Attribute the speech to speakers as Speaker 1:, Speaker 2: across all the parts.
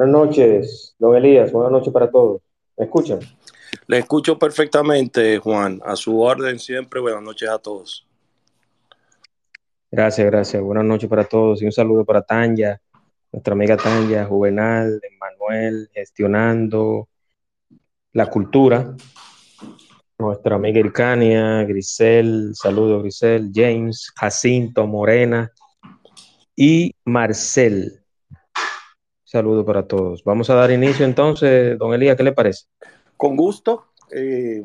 Speaker 1: Buenas noches, don Elías. Buenas noches para todos. ¿Me escuchan?
Speaker 2: Le escucho perfectamente, Juan. A su orden siempre. Buenas noches a todos.
Speaker 1: Gracias, gracias. Buenas noches para todos y un saludo para Tanya, nuestra amiga Tanya, Juvenal, Manuel, gestionando la cultura. Nuestra amiga Ircania, Grisel, saludo Grisel, James, Jacinto, Morena y Marcel. Saludo para todos. Vamos a dar inicio entonces, don Elías, ¿qué le parece?
Speaker 2: Con gusto. Eh,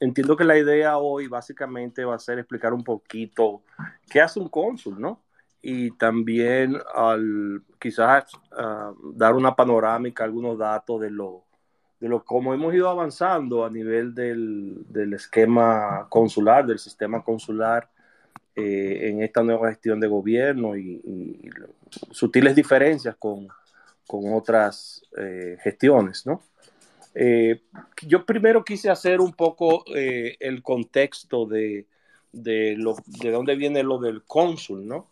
Speaker 2: entiendo que la idea hoy básicamente va a ser explicar un poquito qué hace un cónsul, ¿no? Y también al quizás uh, dar una panorámica, algunos datos de lo, de lo cómo hemos ido avanzando a nivel del, del esquema consular, del sistema consular eh, en esta nueva gestión de gobierno y sutiles diferencias con, con otras eh, gestiones, ¿no? Eh, yo primero quise hacer un poco eh, el contexto de, de, dónde viene lo del cónsul, ¿no?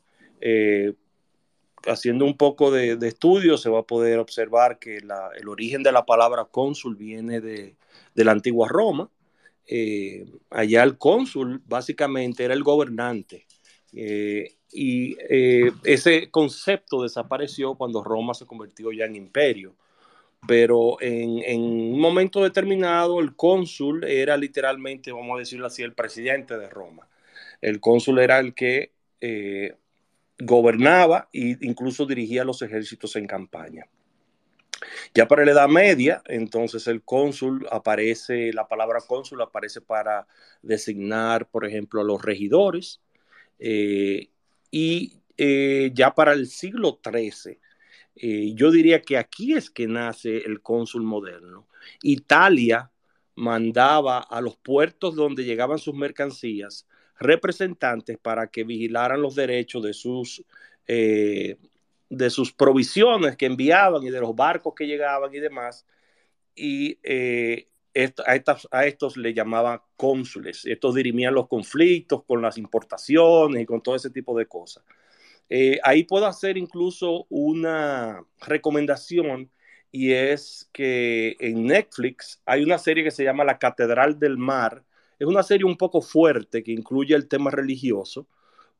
Speaker 2: haciendo un poco de, estudio se va a poder observar que el origen de la palabra cónsul viene de, de la antigua Roma. allá el cónsul básicamente era el gobernante y eh, ese concepto desapareció cuando Roma se convirtió ya en imperio. Pero en, en, un momento determinado el cónsul era literalmente, vamos a decirlo así, el presidente de Roma. El cónsul era el que eh, gobernaba e incluso dirigía los ejércitos en campaña. Ya para la Edad Media, entonces el cónsul aparece, la palabra cónsul aparece para designar, por ejemplo, a los regidores, eh, y eh, ya para el siglo XIII, eh, yo diría que aquí es que nace el cónsul moderno. Italia mandaba a los puertos donde llegaban sus mercancías representantes para que vigilaran los derechos de sus, de sus provisiones que enviaban y de los barcos que llegaban y demás. Y a, estos le llamaban cónsules. Estos dirimían los conflictos con las importaciones y con todo ese tipo de cosas. Eh, ahí puedo hacer incluso una recomendación y es que en Netflix hay una serie que se llama La Catedral del Mar. Es una serie un poco fuerte que incluye el tema religioso,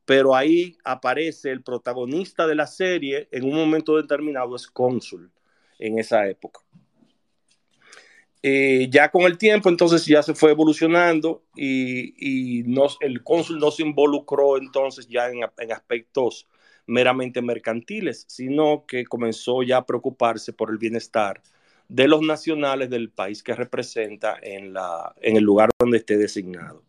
Speaker 2: pero ahí aparece el protagonista de la serie en un momento determinado es cónsul en esa época. Eh, ya con el tiempo, entonces ya se fue evolucionando y, el cónsul no se involucró entonces ya en, aspectos meramente mercantiles, sino que comenzó ya a preocuparse por el bienestar de los nacionales del país que representa en, el lugar donde esté designado.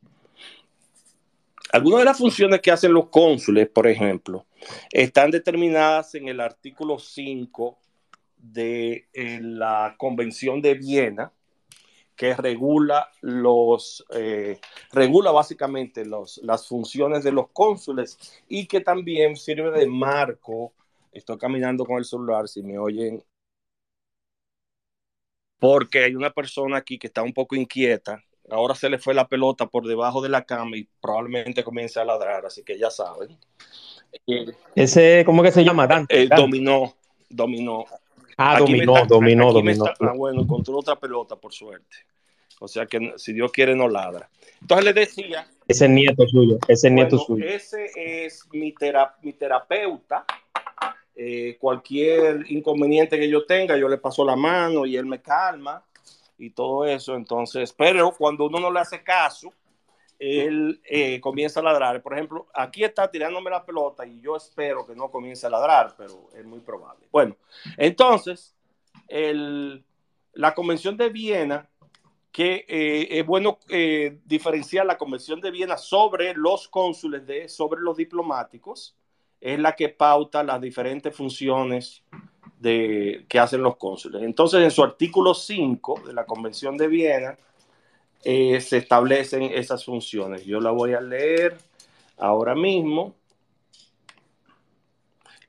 Speaker 2: Algunas de las funciones que hacen los cónsules, por ejemplo, están determinadas en el artículo 5 de la Convención de Viena, que regula los eh, regula básicamente los, las funciones de los cónsules y que también sirve de marco. Estoy caminando con el celular, si me oyen, porque hay una persona aquí que está un poco inquieta. Ahora se le fue la pelota por debajo de la cama y probablemente comience a ladrar, así que ya saben.
Speaker 1: Ese, ¿cómo que se llama? Dante,
Speaker 2: eh, dominó, dominó.
Speaker 1: Ah, aquí dominó, está, dominó, dominó.
Speaker 2: Está, ah, bueno, encontró otra pelota, por suerte. O sea que si Dios quiere, no ladra. Entonces le decía.
Speaker 1: Ese es nieto suyo, ese es nieto suyo.
Speaker 2: Ese es mi, tera, mi terapeuta. Eh, cualquier inconveniente que yo tenga, yo le paso la mano y él me calma y todo eso. Entonces, pero cuando uno no le hace caso, él eh, comienza a ladrar. Por ejemplo, aquí está tirándome la pelota y yo espero que no comience a ladrar, pero es muy probable. Bueno, entonces, el, la Convención de Viena, que eh, es bueno eh, diferenciar la Convención de Viena sobre los cónsules, de, sobre los diplomáticos, es la que pauta las diferentes funciones de, que hacen los cónsules. Entonces, en su artículo 5 de la Convención de Viena, eh, se establecen esas funciones. Yo la voy a leer ahora mismo.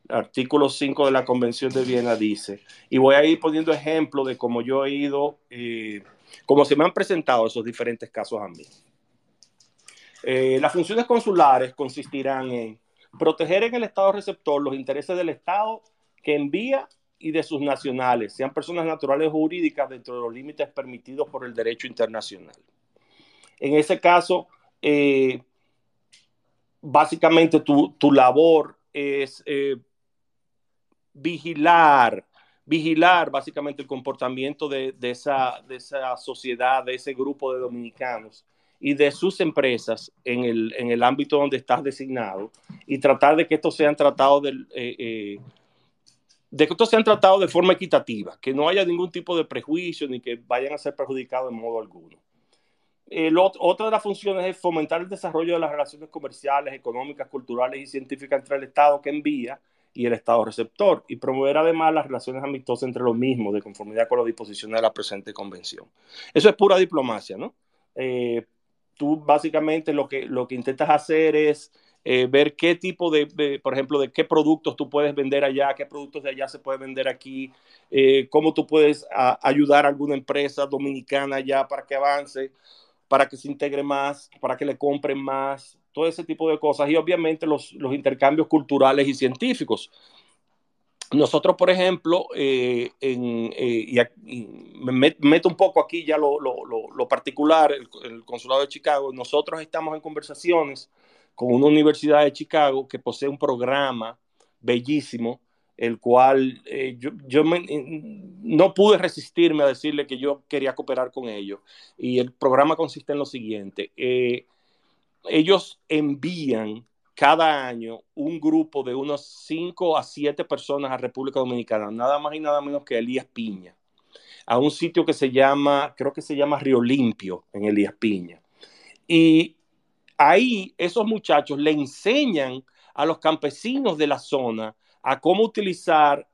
Speaker 2: Artículo 5 de la Convención de Viena dice, y voy a ir poniendo ejemplo de cómo yo he ido, eh, cómo se me han presentado esos diferentes casos a mí. Eh, las funciones consulares consistirán en proteger en el Estado receptor los intereses del Estado que envía y de sus nacionales, sean personas naturales o jurídicas dentro de los límites permitidos por el derecho internacional. En ese caso, eh, básicamente tu, labor es eh, vigilar, vigilar básicamente el comportamiento de, esa, de esa sociedad, de ese grupo de dominicanos y de sus empresas en el, en el ámbito donde estás designado y tratar de que estos sean tratados de, eh, eh, de que estos sean tratados de forma equitativa, que no haya ningún tipo de prejuicio ni que vayan a ser perjudicados en modo alguno. otra de las funciones es fomentar el desarrollo de las relaciones comerciales, económicas, culturales y científicas entre el Estado que envía y el Estado receptor, y promover además las relaciones amistosas entre los mismos, de conformidad con las disposiciones de la presente convención. Eso es pura diplomacia, ¿no? Eh, tú básicamente lo que, lo que intentas hacer es eh, ver qué tipo de, por ejemplo, de qué productos tú puedes vender allá, qué productos de allá se pueden vender aquí, eh, cómo tú puedes ayudar a alguna empresa dominicana allá para que avance, para que se integre más, para que le compren más, todo ese tipo de cosas. Y obviamente los, los intercambios culturales y científicos. Nosotros, por ejemplo, eh, y, me meto un poco aquí ya lo, particular, el, Consulado de Chicago, nosotros estamos en conversaciones con una universidad de Chicago que posee un programa bellísimo, el cual eh, yo, no pude resistirme a decirle que yo quería cooperar con ellos. Y el programa consiste en lo siguiente, ellos envían cada año un grupo de unos 5 a 7 personas a República Dominicana, nada más y nada menos que Elías Piña, a un sitio que se llama, creo que se llama Río Limpio, en Elías Piña. Y ahí esos muchachos le enseñan a los campesinos de la zona a cómo utilizar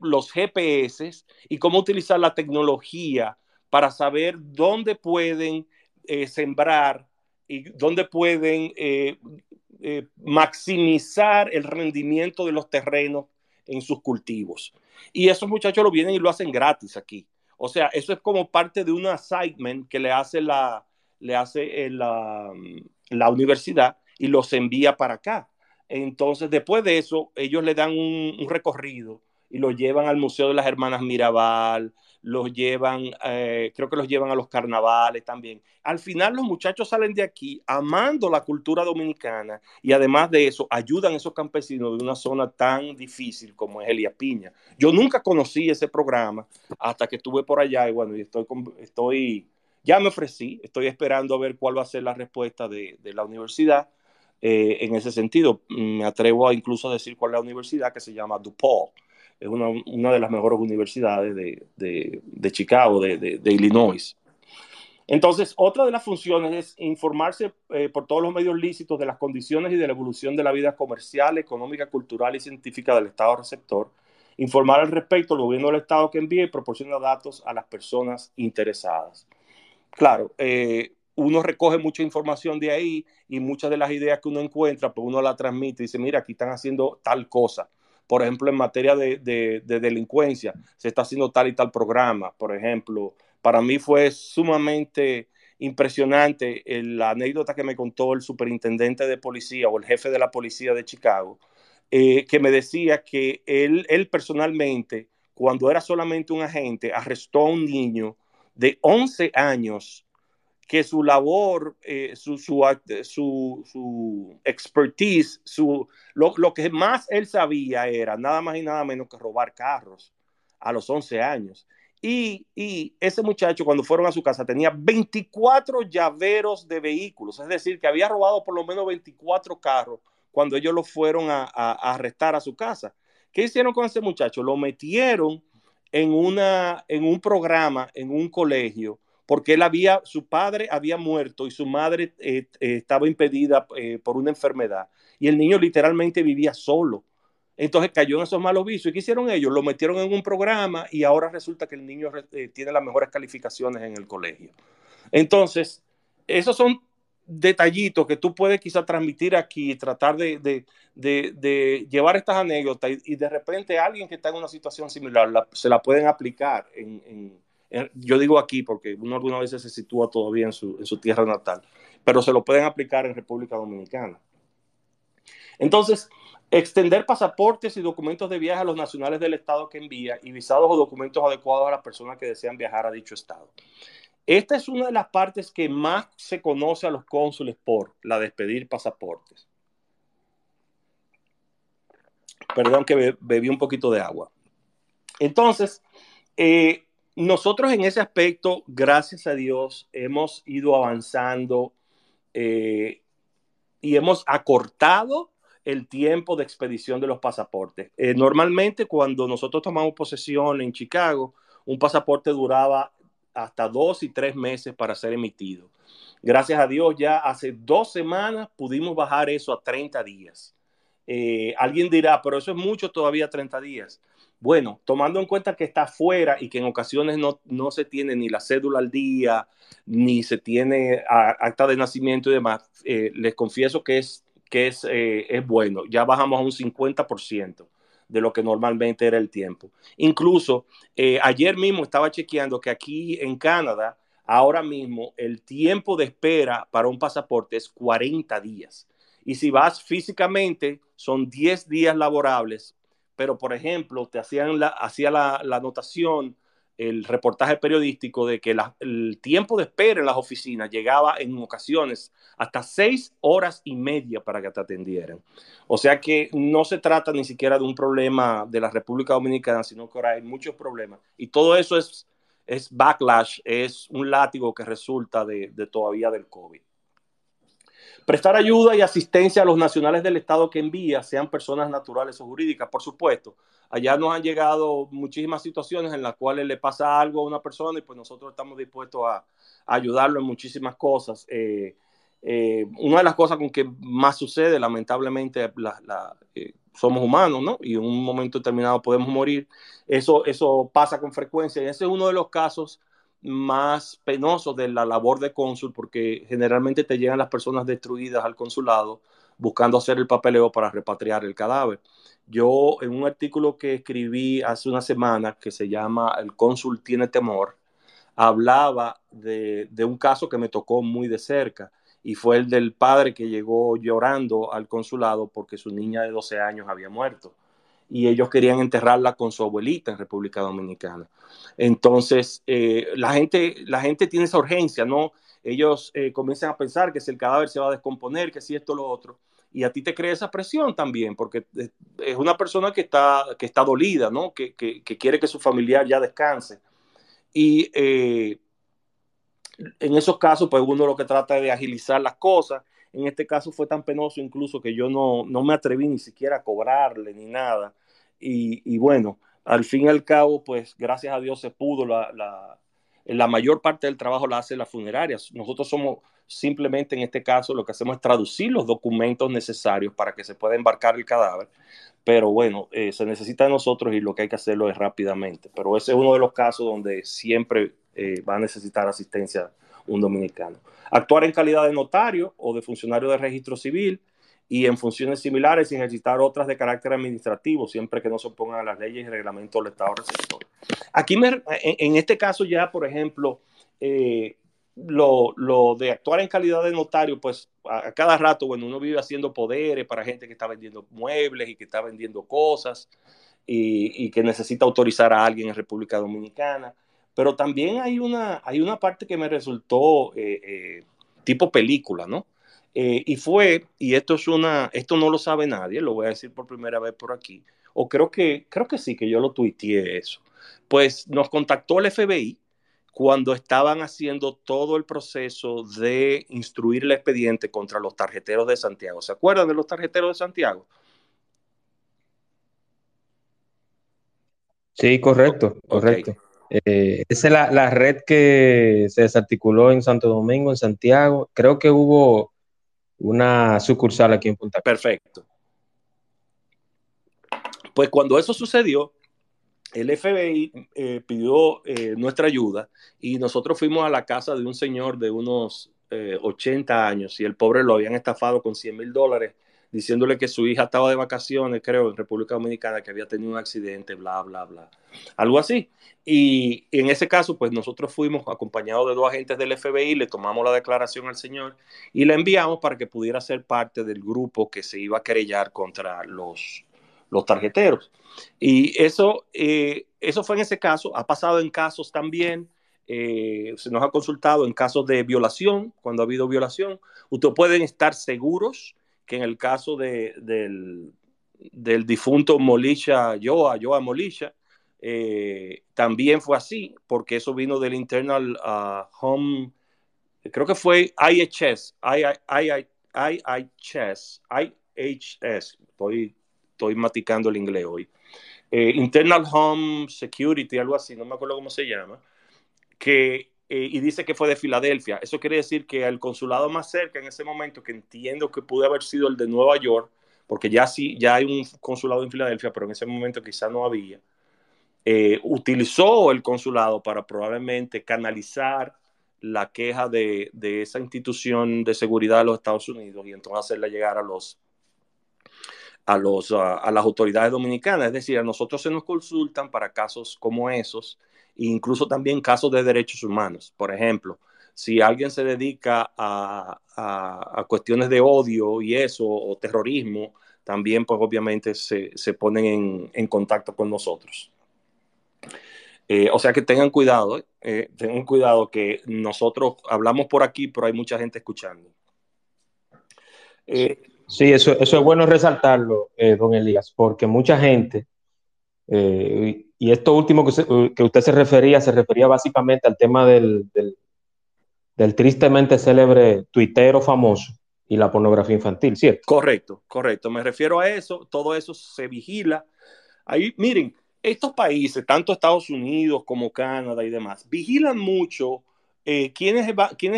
Speaker 2: los GPS y cómo utilizar la tecnología para saber dónde pueden eh, sembrar y dónde pueden eh, eh, maximizar el rendimiento de los terrenos en sus cultivos. Y esos muchachos lo vienen y lo hacen gratis aquí. O sea, eso es como parte de un assignment que le hace la, le hace la, la universidad y los envía para acá. Entonces, después de eso, ellos le dan un, recorrido y lo llevan al Museo de las Hermanas Mirabal, los llevan, eh, creo que los llevan a los carnavales también. Al final los muchachos salen de aquí amando la cultura dominicana y además de eso ayudan a esos campesinos de una zona tan difícil como es Elías Piña. Yo nunca conocí ese programa hasta que estuve por allá y bueno, estoy, estoy ya me ofrecí, estoy esperando a ver cuál va a ser la respuesta de, la universidad. Eh, en ese sentido, me atrevo a incluso a decir cuál es la universidad que se llama DuPaul es una, una de las mejores universidades de, de, Chicago, de, de, Illinois. Entonces, otra de las funciones es informarse eh, por todos los medios lícitos de las condiciones y de la evolución de la vida comercial, económica, cultural y científica del Estado receptor, informar al respecto al gobierno del Estado que envía y proporciona datos a las personas interesadas. Claro, eh, uno recoge mucha información de ahí y muchas de las ideas que uno encuentra, pues uno la transmite y dice, mira, aquí están haciendo tal cosa por ejemplo, en materia de, delincuencia, se está haciendo tal y tal programa, por ejemplo. Para mí fue sumamente impresionante la anécdota que me contó el superintendente de policía o el jefe de la policía de Chicago, eh, que me decía que él, él personalmente, cuando era solamente un agente, arrestó a un niño de 11 años que su labor, eh, su, su, su, expertise, su, lo, lo, que más él sabía era nada más y nada menos que robar carros a los 11 años. Y, y, ese muchacho cuando fueron a su casa tenía 24 llaveros de vehículos, es decir, que había robado por lo menos 24 carros cuando ellos lo fueron a, a arrestar a su casa. ¿Qué hicieron con ese muchacho? Lo metieron en, una, en un programa, en un colegio, porque él había, su padre había muerto y su madre eh, eh, estaba impedida eh, por una enfermedad. Y el niño literalmente vivía solo. Entonces cayó en esos malos vicios. ¿Y qué hicieron ellos? Lo metieron en un programa y ahora resulta que el niño tiene las mejores calificaciones en el colegio. Entonces, esos son detallitos que tú puedes quizá transmitir aquí, tratar de, llevar estas anécdotas y, de repente alguien que está en una situación similar se la pueden aplicar en yo digo aquí porque uno algunas veces se sitúa todavía en su, en su tierra natal, pero se lo pueden aplicar en República Dominicana. Entonces, Extender pasaportes y documentos de viaje a los nacionales del estado que envía y visados o documentos adecuados a las personas que desean viajar a dicho estado. Esta es una de las partes que más se conoce a los cónsules por la de expedir pasaportes. Perdón que bebí un poquito de agua. Entonces, eh, nosotros en ese aspecto, gracias a Dios, hemos ido avanzando eh, y hemos acortado el tiempo de expedición de los pasaportes. Eh, normalmente cuando nosotros tomamos posesión en Chicago, un pasaporte duraba hasta dos y tres meses para ser emitido. Gracias a Dios, ya hace dos semanas pudimos bajar eso a 30 días. Eh, alguien dirá, pero eso es mucho todavía 30 días. Bueno, tomando en cuenta que está fuera y que en ocasiones no, no se tiene ni la cédula al día, ni se tiene acta de nacimiento y demás, eh, les confieso que es que es, eh, es bueno. Ya bajamos a un 50% de lo que normalmente era el tiempo. Incluso eh, ayer mismo estaba chequeando que aquí en Canadá, ahora mismo, el tiempo de espera para un pasaporte es 40 días. Y si vas físicamente, son 10 días laborables. Pero, por ejemplo, te hacían la, hacía la, la anotación el reportaje periodístico de que el tiempo de espera en las oficinas llegaba en ocasiones hasta seis horas y media para que te atendieran. O sea que no se trata ni siquiera de un problema de la República Dominicana, sino que ahora hay muchos problemas. Y todo eso es, es backlash, es un látigo que resulta de, todavía del COVID. Prestar ayuda y asistencia a los nacionales del Estado que envía, sean personas naturales o jurídicas, por supuesto. Allá nos han llegado muchísimas situaciones en las cuales le pasa algo a una persona y pues nosotros estamos dispuestos a, ayudarlo en muchísimas cosas. Eh, eh, una de las cosas con que más sucede, lamentablemente, eh, somos humanos, ¿no? Y en un momento determinado podemos morir. Eso, eso pasa con frecuencia y ese es uno de los casos más penoso de la labor de cónsul porque generalmente te llegan las personas destruidas al consulado buscando hacer el papeleo para repatriar el cadáver. Yo en un artículo que escribí hace una semana que se llama El cónsul tiene temor, hablaba de, un caso que me tocó muy de cerca y fue el del padre que llegó llorando al consulado porque su niña de 12 años había muerto y ellos querían enterrarla con su abuelita en República Dominicana. Entonces, eh, la, gente, la gente tiene esa urgencia, ¿no? Ellos eh, comienzan a pensar que si el cadáver se va a descomponer, que si esto, lo otro, y a ti te crea esa presión también, porque es una persona que está, que está dolida, ¿no? Que, que, quiere que su familiar ya descanse. Y eh, en esos casos, pues uno lo que trata es de agilizar las cosas. En este caso fue tan penoso incluso que yo no, no me atreví ni siquiera a cobrarle ni nada y, bueno, al fin y al cabo, pues gracias a Dios se pudo, la, la, la mayor parte del trabajo la hace las funerarias. Nosotros somos simplemente en este caso lo que hacemos es traducir los documentos necesarios para que se pueda embarcar el cadáver. Pero bueno, eh, se necesita de nosotros y lo que hay que hacerlo es rápidamente. Pero ese es uno de los casos donde siempre eh, va a necesitar asistencia un dominicano. Actuar en calidad de notario o de funcionario de registro civil y en funciones similares y ejercitar otras de carácter administrativo, siempre que no se opongan a las leyes y reglamentos del Estado receptor. Aquí, en, este caso ya, por ejemplo, eh, lo, lo, de actuar en calidad de notario, pues a, cada rato, bueno, uno vive haciendo poderes para gente que está vendiendo muebles y que está vendiendo cosas y, y que necesita autorizar a alguien en República Dominicana. Pero también hay una, hay una parte que me resultó eh, eh, tipo película, ¿no? Eh, y fue, y esto es una, esto no lo sabe nadie, lo voy a decir por primera vez por aquí, o creo que, creo que sí, que yo lo tuiteé eso. Pues nos contactó el FBI cuando estaban haciendo todo el proceso de instruir el expediente contra los tarjeteros de Santiago. ¿Se acuerdan de los tarjeteros de Santiago?
Speaker 1: Sí, correcto, correcto. Eh, esa es la, la, red que se desarticuló en Santo Domingo, en Santiago. Creo que hubo una sucursal aquí en Punta
Speaker 2: Cana. Perfecto. Pues cuando eso sucedió, el FBI eh, pidió eh, nuestra ayuda y nosotros fuimos a la casa de un señor de unos 80 eh, años y el pobre lo habían estafado con 100 mil dólares diciéndole que su hija estaba de vacaciones, creo, en República Dominicana, que había tenido un accidente, bla, bla, bla. Algo así. Y, en ese caso, pues nosotros fuimos acompañados de dos agentes del FBI, le tomamos la declaración al señor y la enviamos para que pudiera ser parte del grupo que se iba a querellar contra los, los tarjeteros. Y eso, eh, eso fue en ese caso, ha pasado en casos también. Eh, se nos ha consultado en casos de violación, cuando ha habido violación. Ustedes pueden estar seguros que en el caso de, del, del, difunto Molisha Joa, Joa Molisha, eh, también fue así, porque eso vino del Internal uh, Home, creo que fue IHS, IHS, IHS, estoy, estoy maticando el inglés hoy. Eh, Internal Home Security, algo así, no me acuerdo cómo se llama, que eh, y dice que fue de Filadelfia. Eso quiere decir que el consulado más cerca en ese momento, que entiendo que pudo haber sido el de Nueva York, porque ya sí, ya hay un consulado en Filadelfia, pero en ese momento quizá no había, eh, utilizó el consulado para probablemente canalizar la queja de, de, esa institución de seguridad de los Estados Unidos y entonces hacerla llegar a los a, los, a las autoridades dominicanas. Es decir, a nosotros se nos consultan para casos como esos incluso también casos de derechos humanos. Por ejemplo, si alguien se dedica a, cuestiones de odio y eso, o terrorismo, también pues obviamente se, ponen en, contacto con nosotros. Eh, o sea que tengan cuidado, eh, eh, tengan cuidado que nosotros hablamos por aquí, pero hay mucha gente escuchando.
Speaker 1: Sí, eso, eso es bueno resaltarlo, don Elías, porque mucha gente eh, y esto último que, usted se refería, se refería básicamente al tema del, del, tristemente célebre tuitero famoso y la pornografía infantil, ¿cierto?
Speaker 2: Correcto, correcto. Me refiero a eso, todo eso se vigila. Ahí, miren, estos países, tanto Estados Unidos como Canadá y demás, vigilan mucho eh, quiénes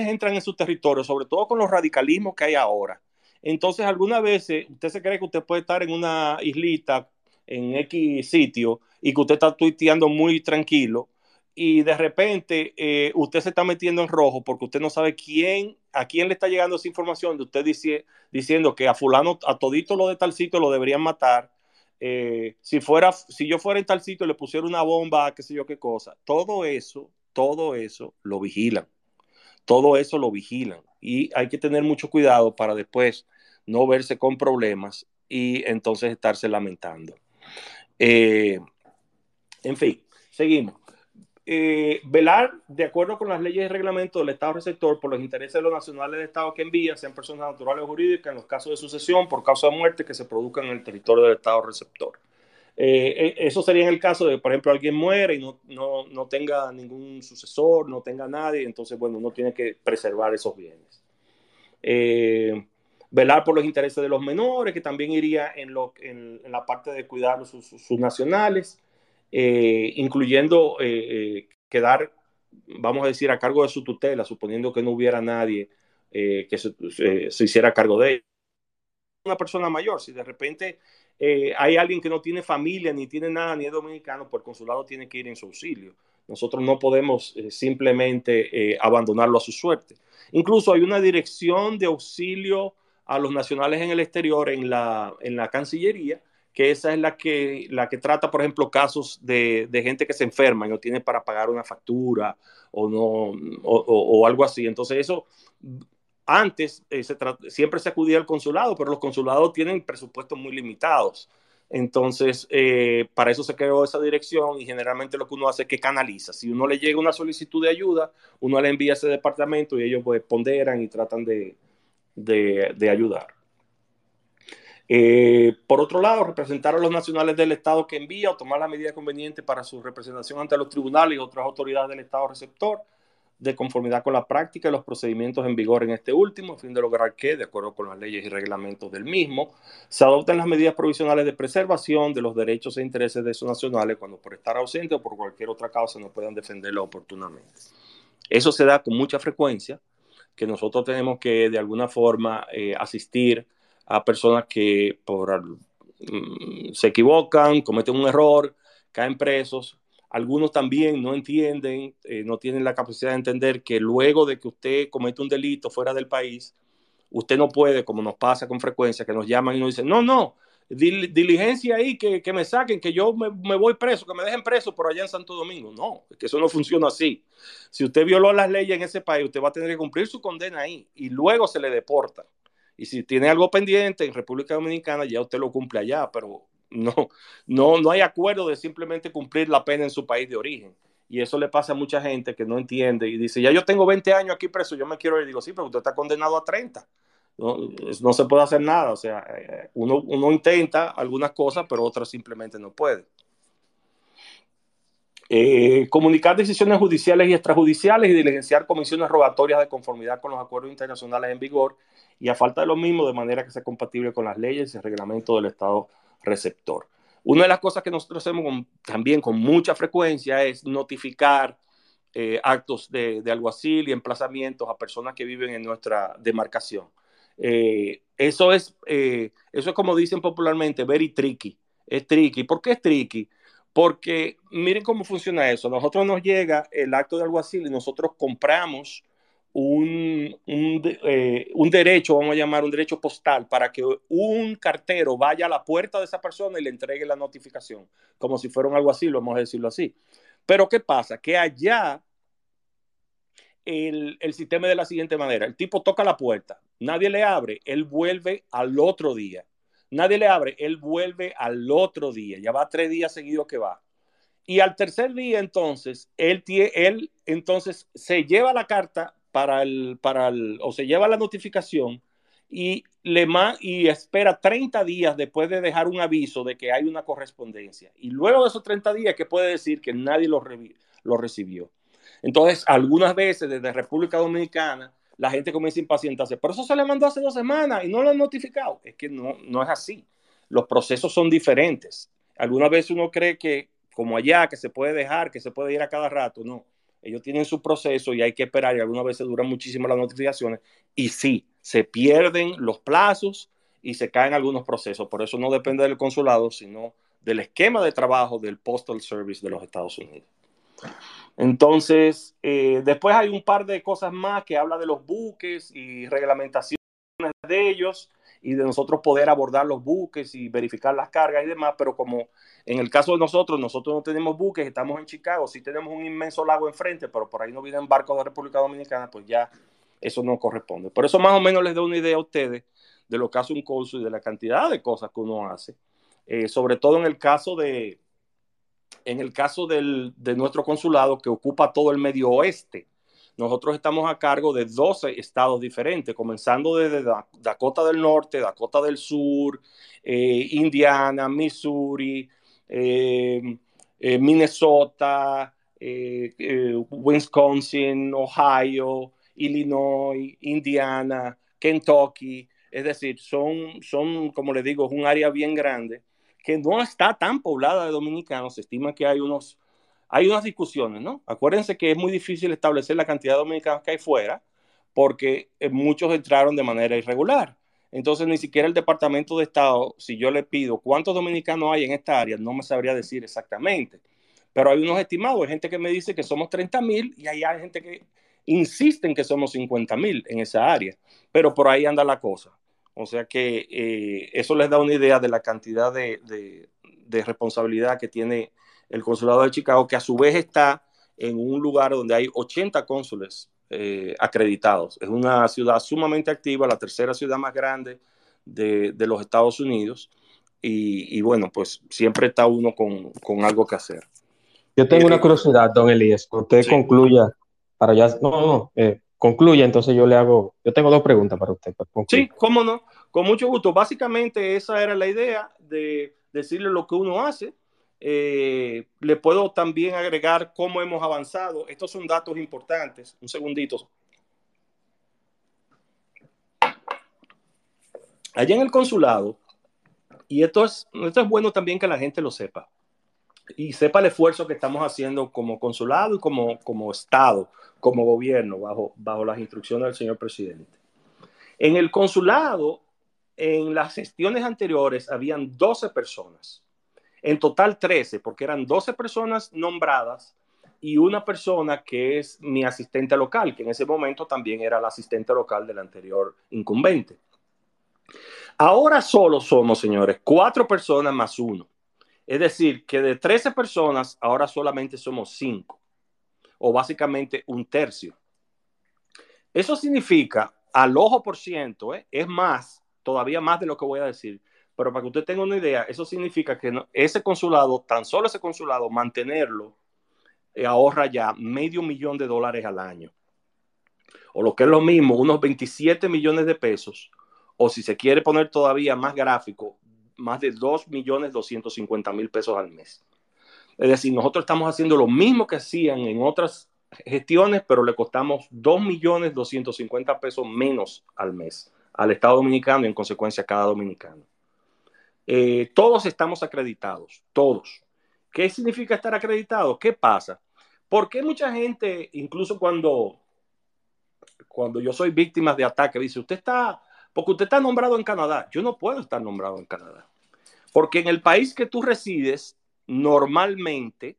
Speaker 2: entran en su territorio, sobre todo con los radicalismos que hay ahora. Entonces, algunas veces usted se cree que usted puede estar en una islita en X sitio y que usted está tuiteando muy tranquilo y de repente eh, usted se está metiendo en rojo porque usted no sabe quién, a quién le está llegando esa información de usted dice, diciendo que a fulano, a todito lo de tal sitio lo deberían matar. Eh, si, fuera, si yo fuera en tal sitio le pusiera una bomba, qué sé yo qué cosa. Todo eso, todo eso lo vigilan. Todo eso lo vigilan. Y hay que tener mucho cuidado para después no verse con problemas y entonces estarse lamentando. Eh, en fin, seguimos. Eh, velar de acuerdo con las leyes y reglamentos del Estado receptor por los intereses de los nacionales del Estado que envía, sean personas naturales o jurídicas, en los casos de sucesión por causa de muerte que se produzcan en el territorio del Estado receptor. Eh, eso sería en el caso de, por ejemplo, alguien muere y no, no, no, tenga ningún sucesor, no tenga nadie, entonces, bueno, uno tiene que preservar esos bienes. Velar por los intereses de los menores, que también iría en, lo, en, la parte de cuidar sus, sus nacionales, eh, incluyendo eh, eh, quedar, vamos a decir, a cargo de su tutela, suponiendo que no hubiera nadie que se, se, hiciera cargo de ella. Una persona mayor, si de repente hay alguien que no tiene familia, ni tiene nada, ni es dominicano, el consulado tiene que ir en su auxilio. Nosotros no podemos simplemente abandonarlo a su suerte. Incluso hay una dirección de auxilio a los nacionales en el exterior en la, en la Cancillería, que esa es la que, la que trata, por ejemplo, casos de, de gente que se enferma y no tiene para pagar una factura o, no, o, algo así. Entonces eso, antes eh, siempre se acudía al consulado, pero los consulados tienen presupuestos muy limitados. Entonces, eh, para eso se creó esa dirección y generalmente lo que uno hace es que canaliza. Si uno le llega una solicitud de ayuda, uno le envía a ese departamento y ellos pues, ponderan y tratan de, de, ayudar. Eh, por otro lado, representar a los nacionales del Estado que envía o tomar la medida conveniente para su representación ante los tribunales y otras autoridades del Estado receptor, de conformidad con la práctica y los procedimientos en vigor en este último, a fin de lograr que, de acuerdo con las leyes y reglamentos del mismo, se adopten las medidas provisionales de preservación de los derechos e intereses de esos nacionales cuando por estar ausente o por cualquier otra causa no puedan defenderlo oportunamente. Eso se da con mucha frecuencia que nosotros tenemos que de alguna forma eh, asistir a personas que por, mm, se equivocan, cometen un error, caen presos. Algunos también no entienden, eh, no tienen la capacidad de entender que luego de que usted comete un delito fuera del país, Usted no puede, como nos pasa con frecuencia, que nos llaman y nos dicen, no, no, diligencia ahí, que, que, me saquen, que yo me, me, voy preso, que me dejen preso por allá en Santo Domingo. No, es que eso no funciona así. Si usted violó las leyes en ese país, usted va a tener que cumplir su condena ahí y luego se le deporta. Y si tiene algo pendiente en República Dominicana, ya usted lo cumple allá, pero no, no, no hay acuerdo de simplemente cumplir la pena en su país de origen. Y eso le pasa a mucha gente que no entiende y dice, ya yo tengo 20 años aquí preso, yo me quiero ir. Digo, sí, pero usted está condenado a 30 no, se puede hacer nada. O sea, eh, uno, uno, intenta algunas cosas, pero otras simplemente no puede. Eh, comunicar decisiones judiciales y extrajudiciales y diligenciar comisiones rogatorias de conformidad con los acuerdos internacionales en vigor y a falta de lo mismo, de manera que sea compatible con las leyes y el reglamento del Estado receptor. Una de las cosas que nosotros hacemos también con mucha frecuencia es notificar eh, actos de alguacil y emplazamientos a personas que viven en nuestra demarcación. Eh, eso, es, eh, eso es como dicen popularmente, very tricky. Es tricky. ¿Por qué es tricky? Porque miren cómo funciona eso. Nosotros nos llega el acto de alguacil y nosotros compramos un, eh, un, derecho, vamos a llamar un derecho postal, para que un cartero vaya a la puerta de esa persona y le entregue la notificación, como si fuera un alguacil, vamos a decirlo así. Pero ¿qué pasa? Que allá el, el sistema es de la siguiente manera. El tipo toca la puerta, nadie le abre, él vuelve al otro día. Nadie le abre, él vuelve al otro día. Ya va tres días seguidos que va. Y al tercer día, entonces, él, él entonces se lleva la carta para el, para el, o se lleva la notificación y, le y espera 30 días después de dejar un aviso de que hay una correspondencia. Y luego de esos 30 días, que puede decir que nadie lo recibió. Entonces, algunas veces desde República Dominicana, la gente comienza a impacientarse. Por eso se le mandó hace dos semanas y no lo han notificado. Es que no, no es así. Los procesos son diferentes. Algunas veces uno cree que, como allá, que se puede dejar, que se puede ir a cada rato. No. Ellos tienen su proceso y hay que esperar y algunas veces duran muchísimo las notificaciones. Y sí, se pierden los plazos y se caen algunos procesos. Por eso no depende del consulado, sino del esquema de trabajo del Postal Service de los Estados Unidos. Entonces, eh, después hay un par de cosas más que habla de los buques y reglamentaciones de ellos y de nosotros poder abordar los buques y verificar las cargas y demás, pero como en el caso de nosotros, nosotros no tenemos buques, estamos en Chicago, sí tenemos un inmenso lago enfrente, pero por ahí no vienen barcos de República Dominicana, pues ya eso no corresponde. Por eso más o menos les doy una idea a ustedes de lo que hace un cónsul y de la cantidad de cosas que uno hace, eh, sobre todo en el caso de, en el caso del, de nuestro consulado que ocupa todo el medio oeste, nosotros estamos a cargo de 12 estados diferentes, comenzando desde Dakota del Norte, Dakota del Sur, eh, Indiana, Missouri, eh, eh, Minnesota, Wisconsin, Ohio, Illinois, Indiana, Kentucky. Es decir, son, son, como le digo, es un área bien grande que no está tan poblada de dominicanos, se estima que hay unos, hay unas discusiones, ¿no? Acuérdense que es muy difícil establecer la cantidad de dominicanos que hay fuera, porque eh, muchos entraron de manera irregular. Entonces, ni siquiera el Departamento de Estado, si yo le pido cuántos dominicanos hay en esta área, no me sabría decir exactamente. Pero hay unos estimados, hay gente que me dice que somos 30 mil y hay gente que insiste en que somos 50 mil en esa área. Pero por ahí anda la cosa. O sea que eh, eso les da una idea de la cantidad de, responsabilidad que tiene el consulado de Chicago, que a su vez está en un lugar donde hay 80 cónsules eh, acreditados. Es una ciudad sumamente activa, la tercera ciudad más grande de, los Estados Unidos. Y, bueno, pues siempre está uno con, algo que hacer.
Speaker 1: Yo tengo una eh, curiosidad, don Elías, que usted concluya, para ya, no, no, concluya, entonces yo le hago, yo tengo dos preguntas para usted.
Speaker 2: sí, cómo no, con mucho gusto. Básicamente esa era la idea de decirle lo que uno hace. Eh, le puedo también agregar cómo hemos avanzado. Estos son datos importantes. Un segundito. Allá en el consulado, y esto es, esto es bueno también que la gente lo sepa y sepa el esfuerzo que estamos haciendo como consulado y como, como Estado, como gobierno, bajo, bajo las instrucciones del señor presidente. En el consulado, en las gestiones anteriores, habían 12 personas. En total 13, porque eran 12 personas nombradas y una persona que es mi asistente local, que en ese momento también era la asistente local del anterior incumbente. Ahora solo somos, señores, cuatro personas más uno. Es decir, que de 13 personas, ahora solamente somos cinco, o básicamente un tercio. Eso significa, al ojo por ciento, ¿eh? es más, todavía más de lo que voy a decir, pero para que usted tenga una idea, eso significa que ese consulado, tan solo ese consulado, mantenerlo, eh, ahorra ya medio millón de dólares al año. O lo que es lo mismo, unos 27 millones de pesos. O si se quiere poner todavía más gráfico, más de 2 millones 250 mil pesos al mes. Es decir, nosotros estamos haciendo lo mismo que hacían en otras gestiones, pero le costamos 2 millones 250 pesos menos al mes al Estado Dominicano y en consecuencia a cada dominicano. Eh, todos estamos acreditados, todos. ¿Qué significa estar acreditado? ¿Qué pasa? ¿Por qué mucha gente, incluso cuando, cuando yo soy víctima de ataque, dice, usted está, porque usted está nombrado en Canadá. Yo no puedo estar nombrado en Canadá. Porque en el país que tú resides, normalmente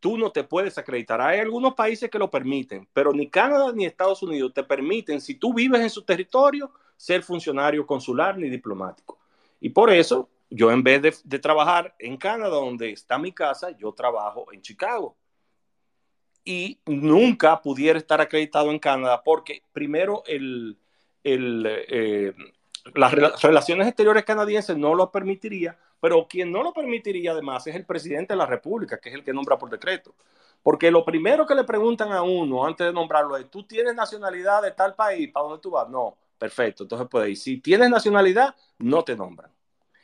Speaker 2: tú no te puedes acreditar. Hay algunos países que lo permiten, pero ni Canadá ni Estados Unidos te permiten, si tú vives en su territorio, ser funcionario consular ni diplomático. Y por eso yo en vez de, trabajar en Canadá, donde está mi casa, yo trabajo en Chicago. Y nunca pudiera estar acreditado en Canadá porque primero el, eh, las relaciones exteriores canadienses no lo permitiría, pero quien no lo permitiría además es el presidente de la República, que es el que nombra por decreto. Porque lo primero que le preguntan a uno antes de nombrarlo es, ¿tú tienes nacionalidad de tal país? ¿Para dónde tú vas? No, perfecto, entonces puede ir. Si tienes nacionalidad, no te nombran.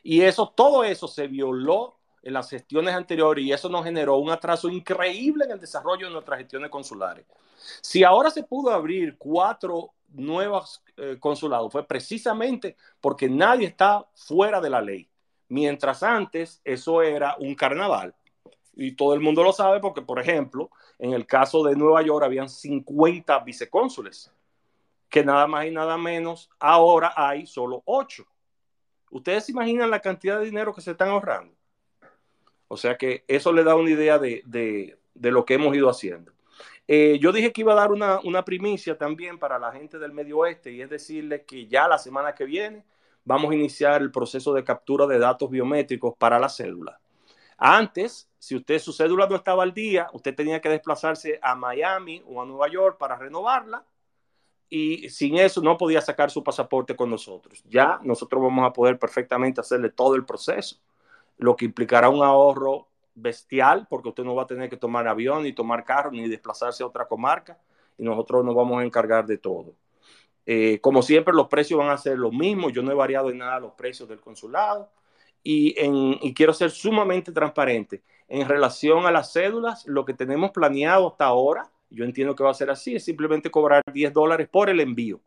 Speaker 2: Y eso, todo eso se violó en las gestiones anteriores y eso nos generó un atraso increíble en el desarrollo de nuestras gestiones consulares. Si ahora se pudo abrir cuatro nuevos eh, consulados, fue precisamente porque nadie está fuera de la ley. Mientras antes eso era un carnaval. Y todo el mundo lo sabe porque, por ejemplo, en el caso de Nueva York habían 50 vicecónsules, que nada más y nada menos, ahora hay solo 8. Ustedes se imaginan la cantidad de dinero que se están ahorrando. O sea que eso le da una idea de, lo que hemos ido haciendo. Eh, yo dije que iba a dar una, una, primicia también para la gente del Medio Oeste y es decirles que ya la semana que viene vamos a iniciar el proceso de captura de datos biométricos para la cédula. Antes, si usted su cédula no estaba al día, usted tenía que desplazarse a Miami o a Nueva York para renovarla y sin eso no podía sacar su pasaporte con nosotros. Ya nosotros vamos a poder perfectamente hacerle todo el proceso, lo que implicará un ahorro bestial, porque usted no va a tener que tomar avión, ni tomar carro, ni desplazarse a otra comarca, y nosotros nos vamos a encargar de todo. Eh, como siempre, los precios van a ser los mismos, yo no he variado en nada los precios del consulado, y, y quiero ser sumamente transparente. En relación a las cédulas, lo que tenemos planeado hasta ahora, yo entiendo que va a ser así, es simplemente cobrar 10 dólares por el envío.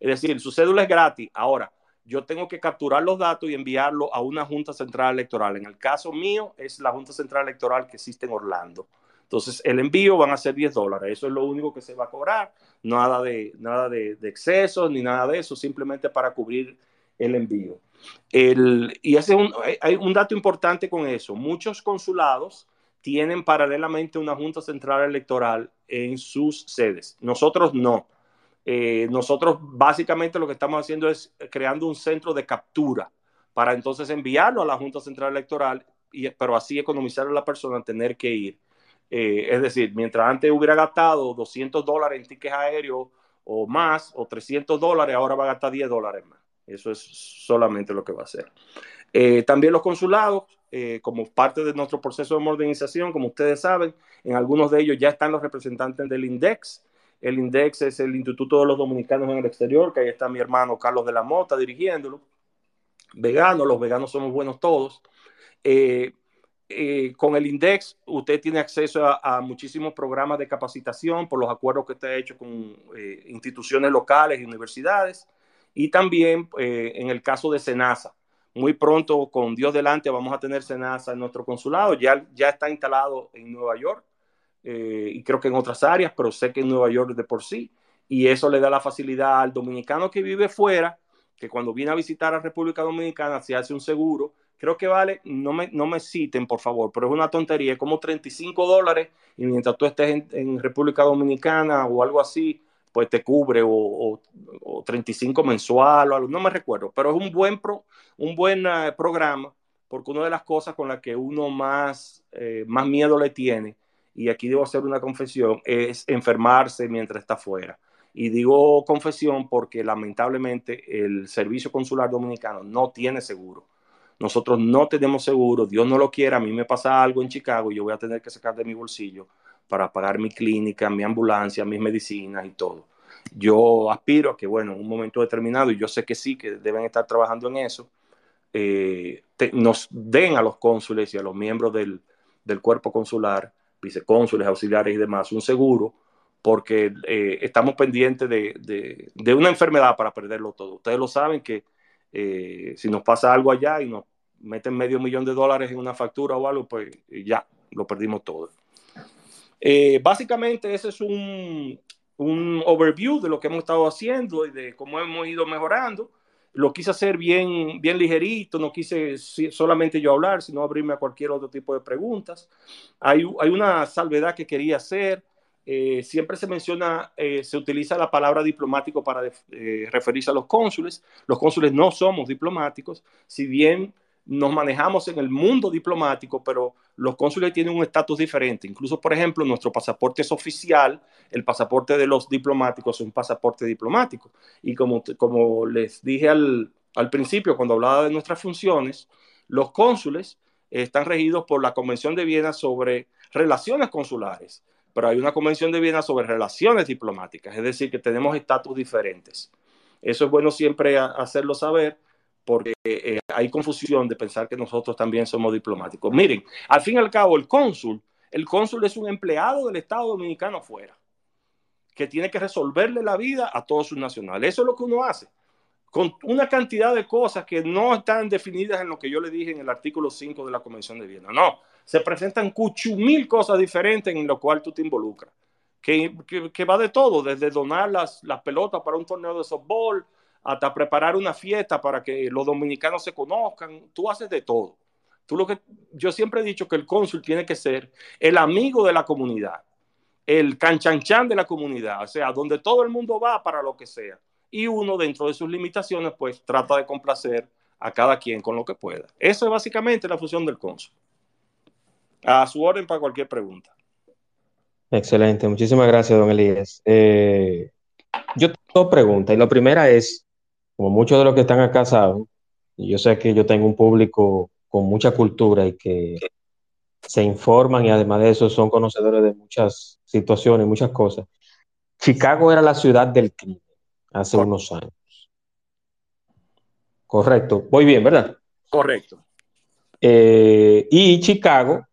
Speaker 2: Es decir, su cédula es gratis. Ahora, yo tengo que capturar los datos y enviarlo a una Junta Central Electoral. En el caso mío, es la Junta Central Electoral que existe en Orlando. Entonces, el envío van a ser 10 dólares. Eso es lo único que se va a cobrar. Nada de, nada de, excesos ni nada de eso, simplemente para cubrir el envío. El, y ese un, hay un dato importante con eso. Muchos consulados tienen paralelamente una Junta Central Electoral en sus sedes. Nosotros no. Eh, nosotros básicamente lo que estamos haciendo es creando un centro de captura para entonces enviarlo a la Junta Central Electoral, y, pero así economizar a la persona tener que ir. Eh, es decir, mientras antes hubiera gastado 200 dólares en tickets aéreos o más, o 300 dólares, ahora va a gastar 10 dólares más. Eso es solamente lo que va a hacer. Eh, también los consulados, como parte de nuestro proceso de modernización, como ustedes saben, en algunos de ellos ya están los representantes del INDEX. El INDEX es el Instituto de los Dominicanos en el Exterior, que ahí está mi hermano Carlos de la Mota dirigiéndolo. Vegano, los veganos somos buenos todos. Eh, con el INDEX usted tiene acceso a, muchísimos programas de capacitación por los acuerdos que está hecho con instituciones locales y universidades. Y también en el caso de SENASA, muy pronto, con Dios delante, vamos a tener Senasa en nuestro consulado. Ya, ya está instalado en Nueva York eh, y creo que en otras áreas, pero sé que en Nueva York de por sí. Y eso le da la facilidad al dominicano que vive fuera, que cuando viene a visitar a República Dominicana se hace un seguro creo que vale, no me, no me citen por favor, pero es una tontería, es como 35 dólares y mientras tú estés en, República Dominicana o algo así, pues te cubre o, 35 mensual o algo, no me recuerdo, pero es un buen, pro, un buen eh, programa porque una de las cosas con las que uno más, eh, más miedo le tiene, y aquí debo hacer una confesión, es enfermarse mientras está fuera. Y digo confesión porque lamentablemente el servicio consular dominicano no tiene seguro. Nosotros no tenemos seguro, Dios no lo quiera, a mí me pasa algo en Chicago y yo voy a tener que sacar de mi bolsillo para pagar mi clínica, mi ambulancia, mis medicinas y todo. Yo aspiro a que, bueno, en un momento determinado, y yo sé que sí, que deben estar trabajando en eso, eh, nos den a los cónsules y a los miembros del, cuerpo consular, vicecónsules, auxiliares y demás, un seguro, porque eh, estamos pendientes de, de, una enfermedad para perderlo todo. Ustedes lo saben que eh, si nos pasa algo allá y nos meten medio millón de dólares en una factura o algo, pues ya, lo perdimos todo. Eh, básicamente ese es un, un, overview de lo que hemos estado haciendo y de cómo hemos ido mejorando. Lo quise hacer bien, bien ligerito, no quise solamente yo hablar, sino abrirme a cualquier otro tipo de preguntas. Hay, hay una salvedad que quería hacer. Eh, siempre se menciona, eh, se utiliza la palabra diplomático para eh, referirse a los cónsules. Los cónsules no somos diplomáticos, si bien nos manejamos en el mundo diplomático, pero los cónsules tienen un estatus diferente. Incluso, por ejemplo, nuestro pasaporte es oficial, el pasaporte de los diplomáticos es un pasaporte diplomático. Y como, como les dije al, al principio, cuando hablaba de nuestras funciones, los cónsules están regidos por la Convención de Viena sobre relaciones consulares pero hay una convención de Viena sobre relaciones diplomáticas, es decir, que tenemos estatus diferentes. Eso es bueno siempre hacerlo saber porque eh, hay confusión de pensar que nosotros también somos diplomáticos. Miren, al fin y al cabo, el cónsul, el cónsul es un empleado del Estado Dominicano afuera, que tiene que resolverle la vida a todos sus nacionales. Eso es lo que uno hace, con una cantidad de cosas que no están definidas en lo que yo le dije en el artículo 5 de la Convención de Viena. No, se presentan mil cosas diferentes en lo cual tú te involucras. Que, que, va de todo, desde donar las, las, pelotas para un torneo de softball hasta preparar una fiesta para que los dominicanos se conozcan. Tú haces de todo. Tú lo que, yo siempre he dicho que el cónsul tiene que ser el amigo de la comunidad, el canchanchan de la comunidad, o sea, donde todo el mundo va para lo que sea. Y uno, dentro de sus limitaciones, pues trata de complacer a cada quien con lo que pueda. Eso es básicamente la función del cónsul. A su orden para cualquier pregunta.
Speaker 1: Excelente, muchísimas gracias, don Elías. Eh, yo tengo dos preguntas, y la primera es, como muchos de los que están acá saben, y yo sé que yo tengo un público con mucha cultura y que se informan y además de eso son conocedores de muchas situaciones, muchas cosas. Chicago era la ciudad del crimen hace unos años. Correcto, voy bien, ¿verdad?
Speaker 2: Correcto.
Speaker 1: Eh, y Chicago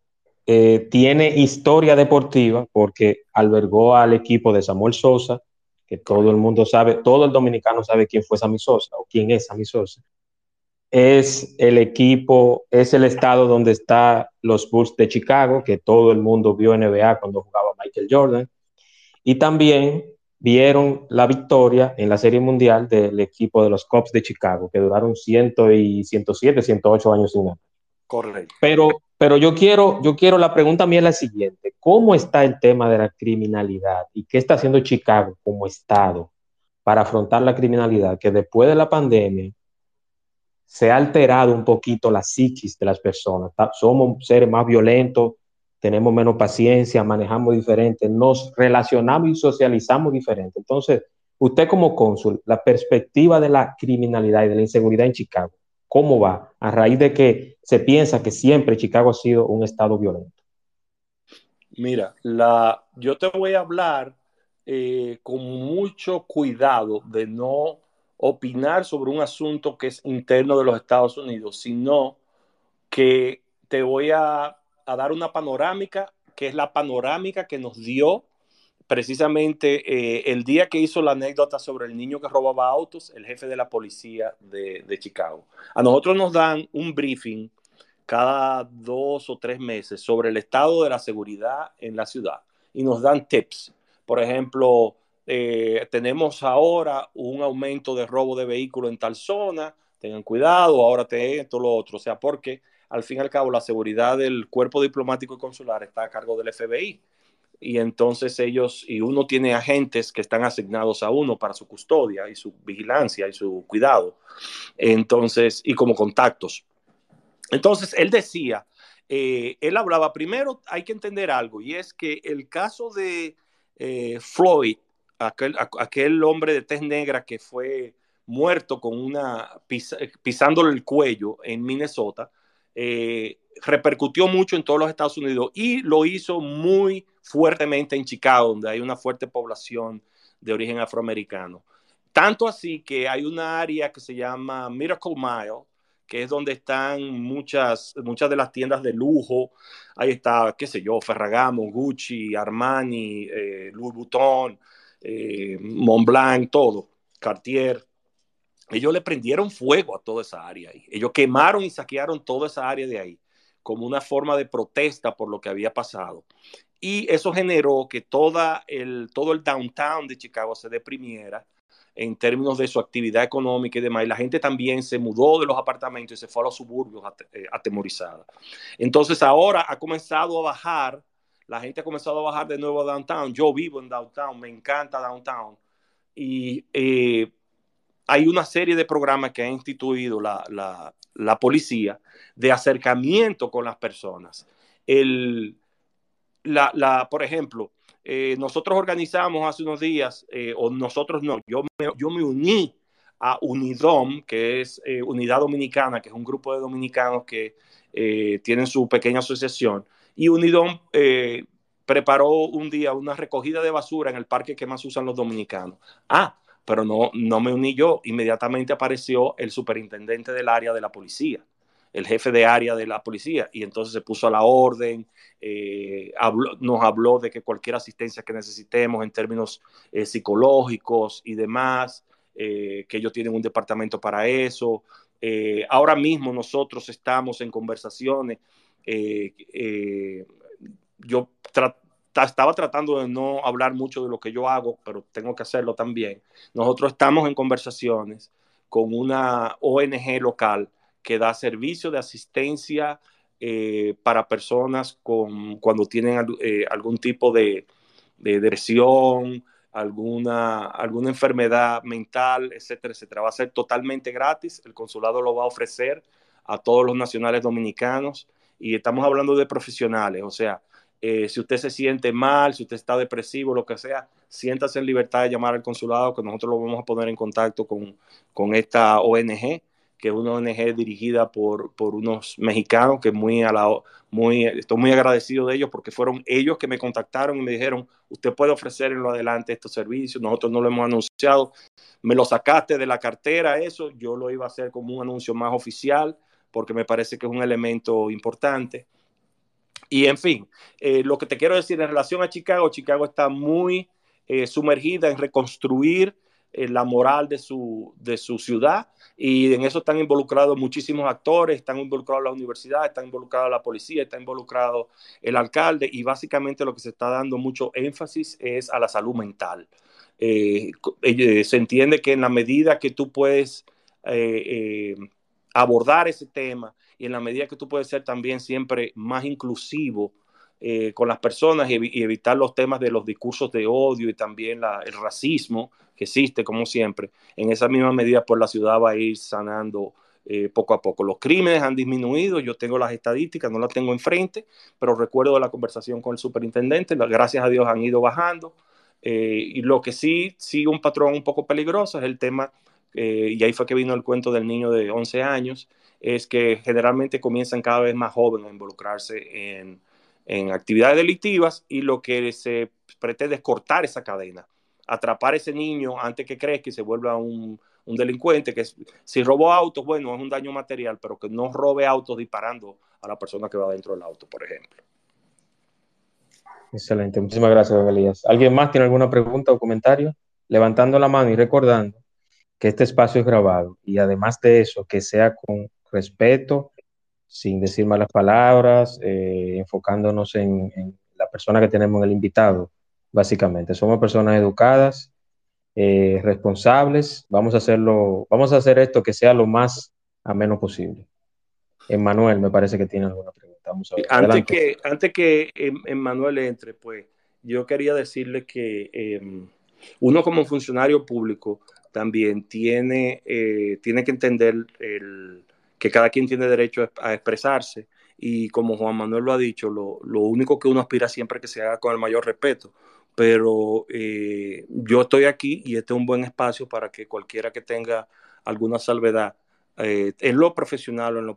Speaker 1: eh, tiene historia deportiva porque albergó al equipo de Samuel Sosa, que todo el mundo sabe, todo el dominicano sabe quién fue Sammy Sosa o quién es Sammy Sosa. Es el equipo, es el estado donde están los Bulls de Chicago, que todo el mundo vio NBA cuando jugaba Michael Jordan. Y también vieron la victoria en la Serie Mundial del equipo de los Cubs de Chicago, que duraron 100 y 107, 108 años sin ganar.
Speaker 2: Correcto.
Speaker 1: Pero pero yo quiero, yo quiero, la pregunta mía es la siguiente. ¿Cómo está el tema de la criminalidad y qué está haciendo Chicago como estado para afrontar la criminalidad? Que después de la pandemia se ha alterado un poquito la psiquis de las personas. Somos seres más violentos, tenemos menos paciencia, manejamos diferente, nos relacionamos y socializamos diferente. Entonces, usted como cónsul, la perspectiva de la criminalidad y de la inseguridad en Chicago, ¿Cómo va? A raíz de que se piensa que siempre Chicago ha sido un estado violento.
Speaker 2: Mira, yo te voy a hablar eh, con mucho cuidado de no opinar sobre un asunto que es interno de los Estados Unidos, sino que te voy a dar una panorámica, que es la panorámica que nos dio precisamente eh, el día que hizo la anécdota sobre el niño que robaba autos, el jefe de la policía de, Chicago. A nosotros nos dan un briefing cada dos o tres meses sobre el estado de la seguridad en la ciudad y nos dan tips. Por ejemplo, eh, tenemos ahora un aumento de robo de vehículos en tal zona, tengan cuidado, ahora te esto, lo otro. O sea, porque al fin y al cabo la seguridad del cuerpo diplomático y consular está a cargo del FBI. Y entonces ellos, y uno tiene agentes que están asignados a uno para su custodia y su vigilancia y su cuidado. Entonces, y como contactos. Entonces, él decía, eh, él hablaba, primero hay que entender algo, y es que el caso de eh, Floyd, aquel, aquel hombre de tez negra que fue muerto con una pisándole el cuello en Minnesota, eh, repercutió mucho en todos los Estados Unidos y lo hizo muy fuertemente en Chicago, donde hay una fuerte población de origen afroamericano. Tanto así que hay una área que se llama Miracle Mile, que es donde están muchas, muchas de las tiendas de lujo. Ahí está, qué sé yo, Ferragamo, Gucci, Armani, eh, Louis Vuitton, eh, Montblanc, todo, Cartier ellos le prendieron fuego a toda esa área ahí. Ellos quemaron y saquearon toda esa área de ahí como una forma de protesta por lo que había pasado. Y eso generó que toda el, todo el downtown de Chicago se deprimiera en términos de su actividad económica y demás. Y la gente también se mudó de los apartamentos y se fue a los suburbios eh, atemorizada. Entonces ahora ha comenzado a bajar, la gente ha comenzado a bajar de nuevo a downtown. Yo vivo en downtown, me encanta downtown. Y eh, hay una serie de programas que ha instituido la, policía de acercamiento con las personas. El, la, por ejemplo, eh, nosotros organizamos hace unos días, eh, o nosotros no, yo me, yo me uní a UNIDOM, que es eh, Unidad Dominicana, que es un grupo de dominicanos que tienen su pequeña asociación, y UNIDOM preparó un día una recogida de basura en el parque que más usan los dominicanos. Ah, pero no, no me uní yo. Inmediatamente apareció el superintendente del área de la policía, el jefe de área de la policía, y entonces se puso a la orden, eh, nos habló de que cualquier asistencia que necesitemos en términos eh, psicológicos y demás, eh, que ellos tienen un departamento para eso. ahora mismo nosotros estamos en conversaciones. yo estaba tratando de no hablar mucho de lo que yo hago, pero tengo que hacerlo también. Nosotros estamos en conversaciones con una ONG local que da servicio de asistencia eh, para personas con, cuando tienen eh, algún tipo de, de depresión, alguna, alguna enfermedad mental, etcétera, etcétera. Va a ser totalmente gratis. El consulado lo va a ofrecer a todos los nacionales dominicanos y estamos hablando de profesionales, o sea, eh, si usted se siente mal, si usted está depresivo, lo que sea, siéntase en libertad de llamar al consulado, que nosotros lo vamos a poner en contacto con, con esta ONG, que es una ONG dirigida por, por unos mexicanos, que muy, a muy, estoy muy agradecido de ellos, porque fueron ellos que me contactaron y me dijeron, usted puede ofrecer en lo adelante estos servicios, nosotros no lo hemos anunciado, me lo sacaste de la cartera, eso, yo lo iba a hacer como un anuncio más oficial, porque me parece que es un elemento importante. Y en fin, eh, lo que te quiero decir en relación a Chicago, Chicago está muy eh, sumergida en reconstruir eh, la moral de su, de su ciudad y en eso están involucrados muchísimos actores, están involucrados las universidades, están involucrados la policía, está involucrado el alcalde y básicamente lo que se está dando mucho énfasis es a la salud mental. se entiende que en la medida que tú puedes abordar ese tema, y en la medida que tú puedes ser también siempre más inclusivo eh, con las personas y, evitar los temas de los discursos de odio y también el racismo que existe, como siempre, en esa misma medida, pues la ciudad va a ir sanando eh, poco a poco. Los crímenes han disminuido, yo tengo las estadísticas, no las tengo enfrente, pero recuerdo la conversación con el superintendente, gracias a Dios han ido bajando. Eh, y lo que sí sigue un patrón un poco peligroso es el tema, y ahí fue que vino el cuento del niño de 11 años, es que generalmente comienzan cada vez más jóvenes a involucrarse en, actividades delictivas y lo que se pretende es cortar esa cadena, atrapar a ese niño antes que crezca y se vuelva un, delincuente, que si robó autos, bueno, es un daño material, pero que no robe autos disparando a la persona que va dentro del auto, por ejemplo.
Speaker 1: Excelente, muchísimas gracias, Elías. ¿Alguien más tiene alguna pregunta o comentario? Levantando la mano y recordando que este espacio es grabado y además de eso, que sea con respeto, sin decir malas palabras, eh, enfocándonos en, la persona que tenemos en el invitado, básicamente. Somos personas educadas, eh, responsables. Vamos a hacerlo, vamos a hacer esto que sea lo más ameno posible. Emanuel, me parece que tiene alguna pregunta. Vamos a ver.
Speaker 2: Antes que, antes que Emanuel entre, pues yo quería decirle que em, uno como funcionario público también tiene, eh, tiene que entender el, que cada quien tiene derecho a expresarse y como Juan Manuel lo ha dicho, lo, lo único que uno aspira siempre es que se haga con el mayor respeto pero eh, yo estoy aquí y este es un buen espacio para que cualquiera que tenga alguna salvedad eh, en lo profesional o en lo,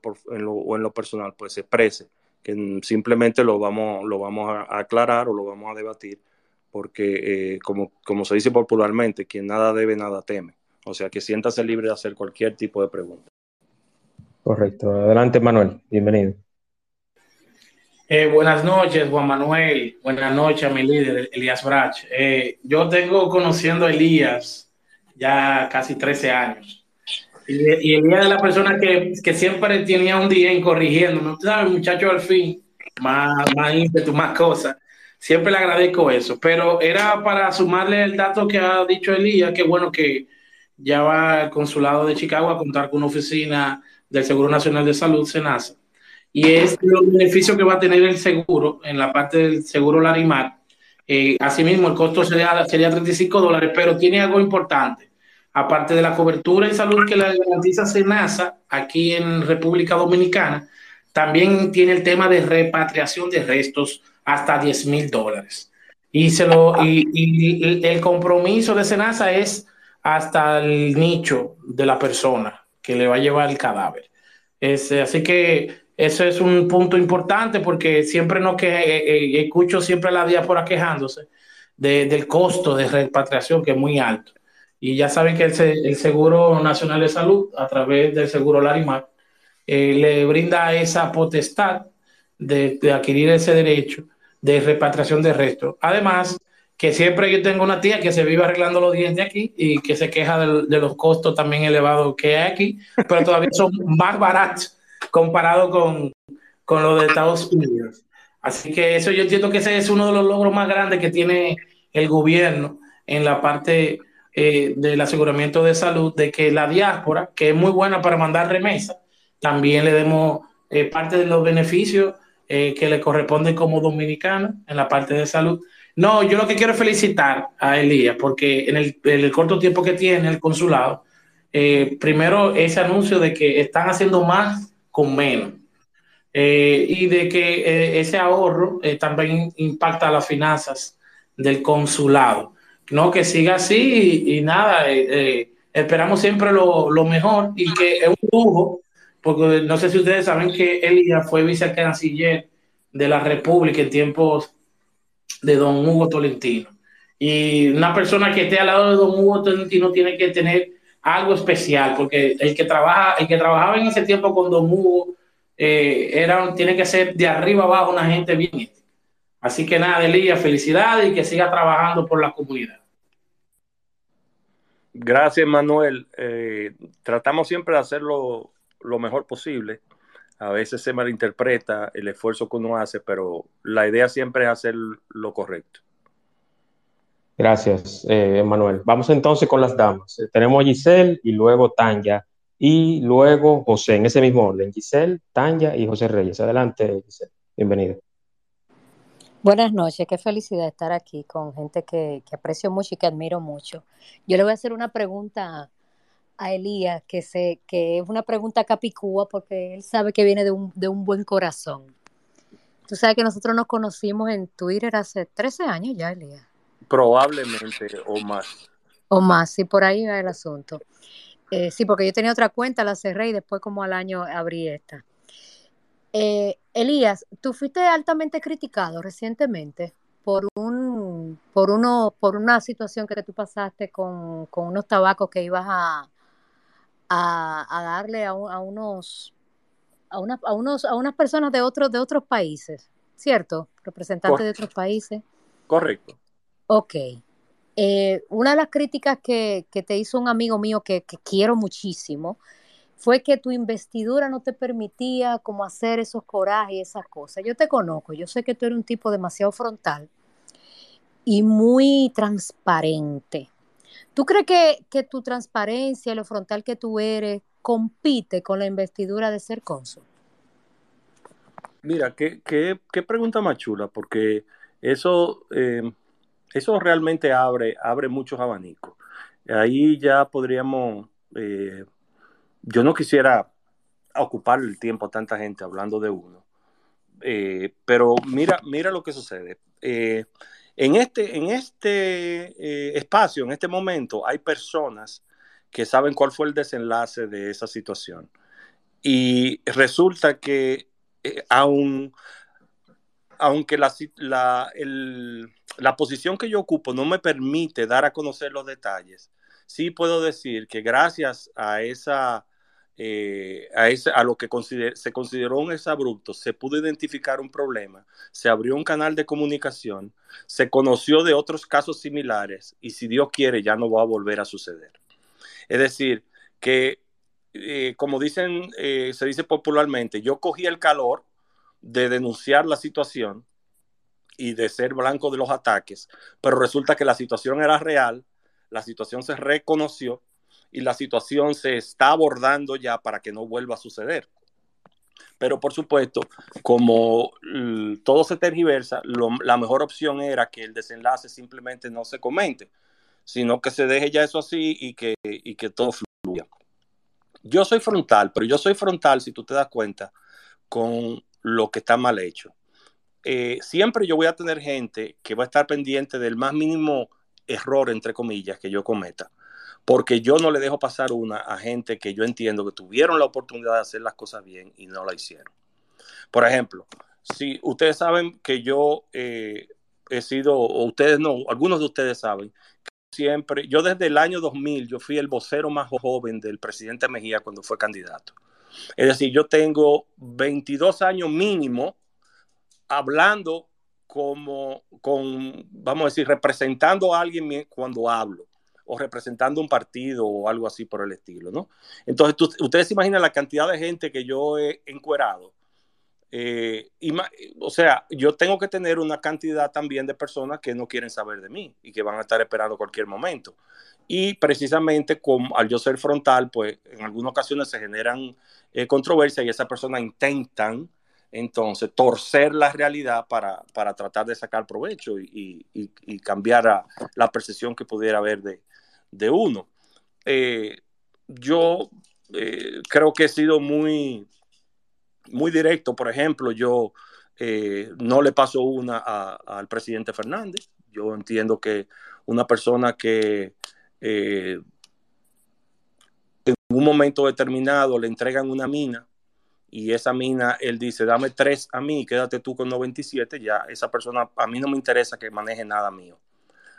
Speaker 2: o en lo personal, pues se exprese, que simplemente lo vamos, lo vamos a aclarar o lo vamos a debatir, porque eh, como, como se dice popularmente, quien nada debe, nada teme. O sea, que siéntase libre de hacer cualquier tipo de pregunta.
Speaker 1: Correcto. Adelante, Manuel. Bienvenido.
Speaker 3: Eh, buenas noches, Juan Manuel. Buenas noches mi líder, Elías Brach. Eh, yo tengo conociendo a Elías ya casi 13 años. Y, Elías es la persona que, siempre tenía un día en corrigiéndome. Tú sabes, muchacho, al fin, más, más ímpetu, más cosas. Siempre le agradezco eso. Pero era para sumarle el dato que ha dicho Elías, que bueno que ya va al consulado de Chicago a contar con una oficina del Seguro Nacional de Salud, SENASA y es los beneficios que va a tener el seguro en la parte del seguro Larimar. Eh, asimismo, el costo sería, sería 35 dólares, pero tiene algo importante. Aparte de la cobertura y salud que la garantiza SENASA aquí en República Dominicana, también tiene el tema de repatriación de restos hasta 10 mil dólares. Y, se lo, y, el compromiso de SENASA es hasta el nicho de la persona que le va a llevar el cadáver. Es, así que eso es un punto importante porque siempre no que eh, eh, escucho siempre la diáspora quejándose del costo de repatriación que es muy alto. Y ya saben que el, Seguro Nacional de Salud, a través del Seguro Larimar, eh, le brinda esa potestad de, adquirir ese derecho de repatriación de restos. Además, que siempre yo tengo una tía que se vive arreglando los dientes aquí y que se queja de, los costos también elevados que hay aquí, pero todavía son más baratos comparado con, con lo de Estados Unidos. Así que eso yo entiendo que ese es uno de los logros más grandes que tiene el gobierno en la parte eh, del aseguramiento de salud, de que la diáspora, que es muy buena para mandar remesas, también le demos eh, parte de los beneficios eh, que le corresponden como dominicano en la parte de salud. No, yo lo que quiero es felicitar a Elías, porque en el, el corto tiempo que tiene el consulado, primero ese anuncio de que están haciendo más con menos. Eh, y de que eh, ese ahorro eh, también impacta las finanzas del consulado. No, que siga así y, nada, esperamos siempre lo, mejor y que es un lujo, porque no sé si ustedes saben que Elías fue vicecanciller de la República en tiempos de don Hugo Tolentino. Y una persona que esté al lado de don Hugo Tolentino tiene que tener algo especial, porque el que trabaja, el que trabajaba en ese tiempo con Don Hugo, eh, era, tiene que ser de arriba abajo una gente bien. Así que nada, Elías, felicidades y que siga trabajando por la comunidad.
Speaker 2: Gracias, Manuel. Eh, tratamos siempre de hacerlo lo mejor posible. A veces se malinterpreta el esfuerzo que uno hace, pero la idea siempre es hacer lo correcto.
Speaker 1: Gracias, eh, Manuel. Vamos entonces con las damas. Eh, tenemos a Giselle y luego Tanya y luego José, en ese mismo orden. Giselle, Tanya y José Reyes. Adelante, Giselle. Bienvenido.
Speaker 4: Buenas noches, qué felicidad estar aquí con gente que, aprecio mucho y que admiro mucho. Yo le voy a hacer una pregunta a Elías, que, sé que es una pregunta capicúa porque él sabe que viene de un, de un buen corazón. Tú sabes que nosotros nos conocimos en Twitter hace 13 años ya, Elías.
Speaker 2: Probablemente o más.
Speaker 4: O más, sí, por ahí va el asunto. Eh, sí, porque yo tenía otra cuenta, la cerré y después como al año abrí esta. Eh, Elías, tú fuiste altamente criticado recientemente por un, por uno, por una situación que tú pasaste con, unos tabacos que ibas a, a, darle a, unos a, a unos a unas personas de otros de otros países, ¿cierto? Representantes de otros países.
Speaker 2: Correcto.
Speaker 4: Ok. Eh, una de las críticas que, te hizo un amigo mío que, quiero muchísimo fue que tu investidura no te permitía como hacer esos corajes y esas cosas. Yo te conozco, yo sé que tú eres un tipo demasiado frontal y muy transparente. ¿Tú crees que, que tu transparencia, lo frontal que tú eres, compite con la investidura de ser cónsul?
Speaker 2: Mira, qué, qué, pregunta más chula, porque eso, eh, eso realmente abre, abre muchos abanicos. Ahí ya podríamos, eh, yo no quisiera ocupar el tiempo a tanta gente hablando de uno, eh, pero mira, mira lo que sucede. En este, en este espacio, en este momento, hay personas que saben cuál fue el desenlace de esa situación. Y resulta que aún aunque la, la, posición que yo ocupo no me permite dar a conocer los detalles, sí puedo decir que gracias a esa, eh, a, a lo que se consideró un exabrupto, se pudo identificar un problema, se abrió un canal de comunicación, se conoció de otros casos similares y si Dios quiere ya no va a volver a suceder. Es decir, que eh, como dicen, eh, se dice popularmente, yo cogí el calor de denunciar la situación y de ser blanco de los ataques, pero resulta que la situación era real, la situación se reconoció y la situación se está abordando ya para que no vuelva a suceder. Pero por supuesto, como todo se tergiversa, la mejor opción era que el desenlace simplemente no se comente, sino que se deje ya eso así y que, y que todo fluya. Yo soy frontal, pero yo soy frontal, si tú te das cuenta, con lo que está mal hecho. Eh, siempre yo voy a tener gente que va a estar pendiente del más mínimo error, entre comillas, que yo cometa, porque yo no le dejo pasar una a gente que yo entiendo que tuvieron la oportunidad de hacer las cosas bien y no la hicieron. Por ejemplo, si ustedes saben que yo eh, he sido, o ustedes no, algunos de ustedes saben, que siempre, yo desde el año 2000, yo fui el vocero más joven del presidente Mejía cuando fue candidato. Es decir, yo tengo 22 años mínimo hablando como, con, vamos a decir, representando a alguien cuando hablo o representando un partido o algo así por el estilo, ¿no? Entonces, ustedes se imaginan la cantidad de gente que yo he encuerado. Eh, o sea, yo tengo que tener una cantidad también de personas que no quieren saber de mí y que van a estar esperando cualquier momento. Y precisamente como, al yo ser frontal, pues en algunas ocasiones se generan eh, controversia y esas personas intentan entonces torcer la realidad para, para tratar de sacar provecho y, y, cambiar la percepción que pudiera haber de, de uno. Eh, yo eh, creo que he sido muy, muy directo, por ejemplo, yo no le paso una al presidente Fernández. Yo entiendo que una persona que en un momento determinado le entregan una mina y esa mina, él dice, dame tres a mí, quédate tú con 97, ya esa persona, a mí no me interesa que maneje nada mío.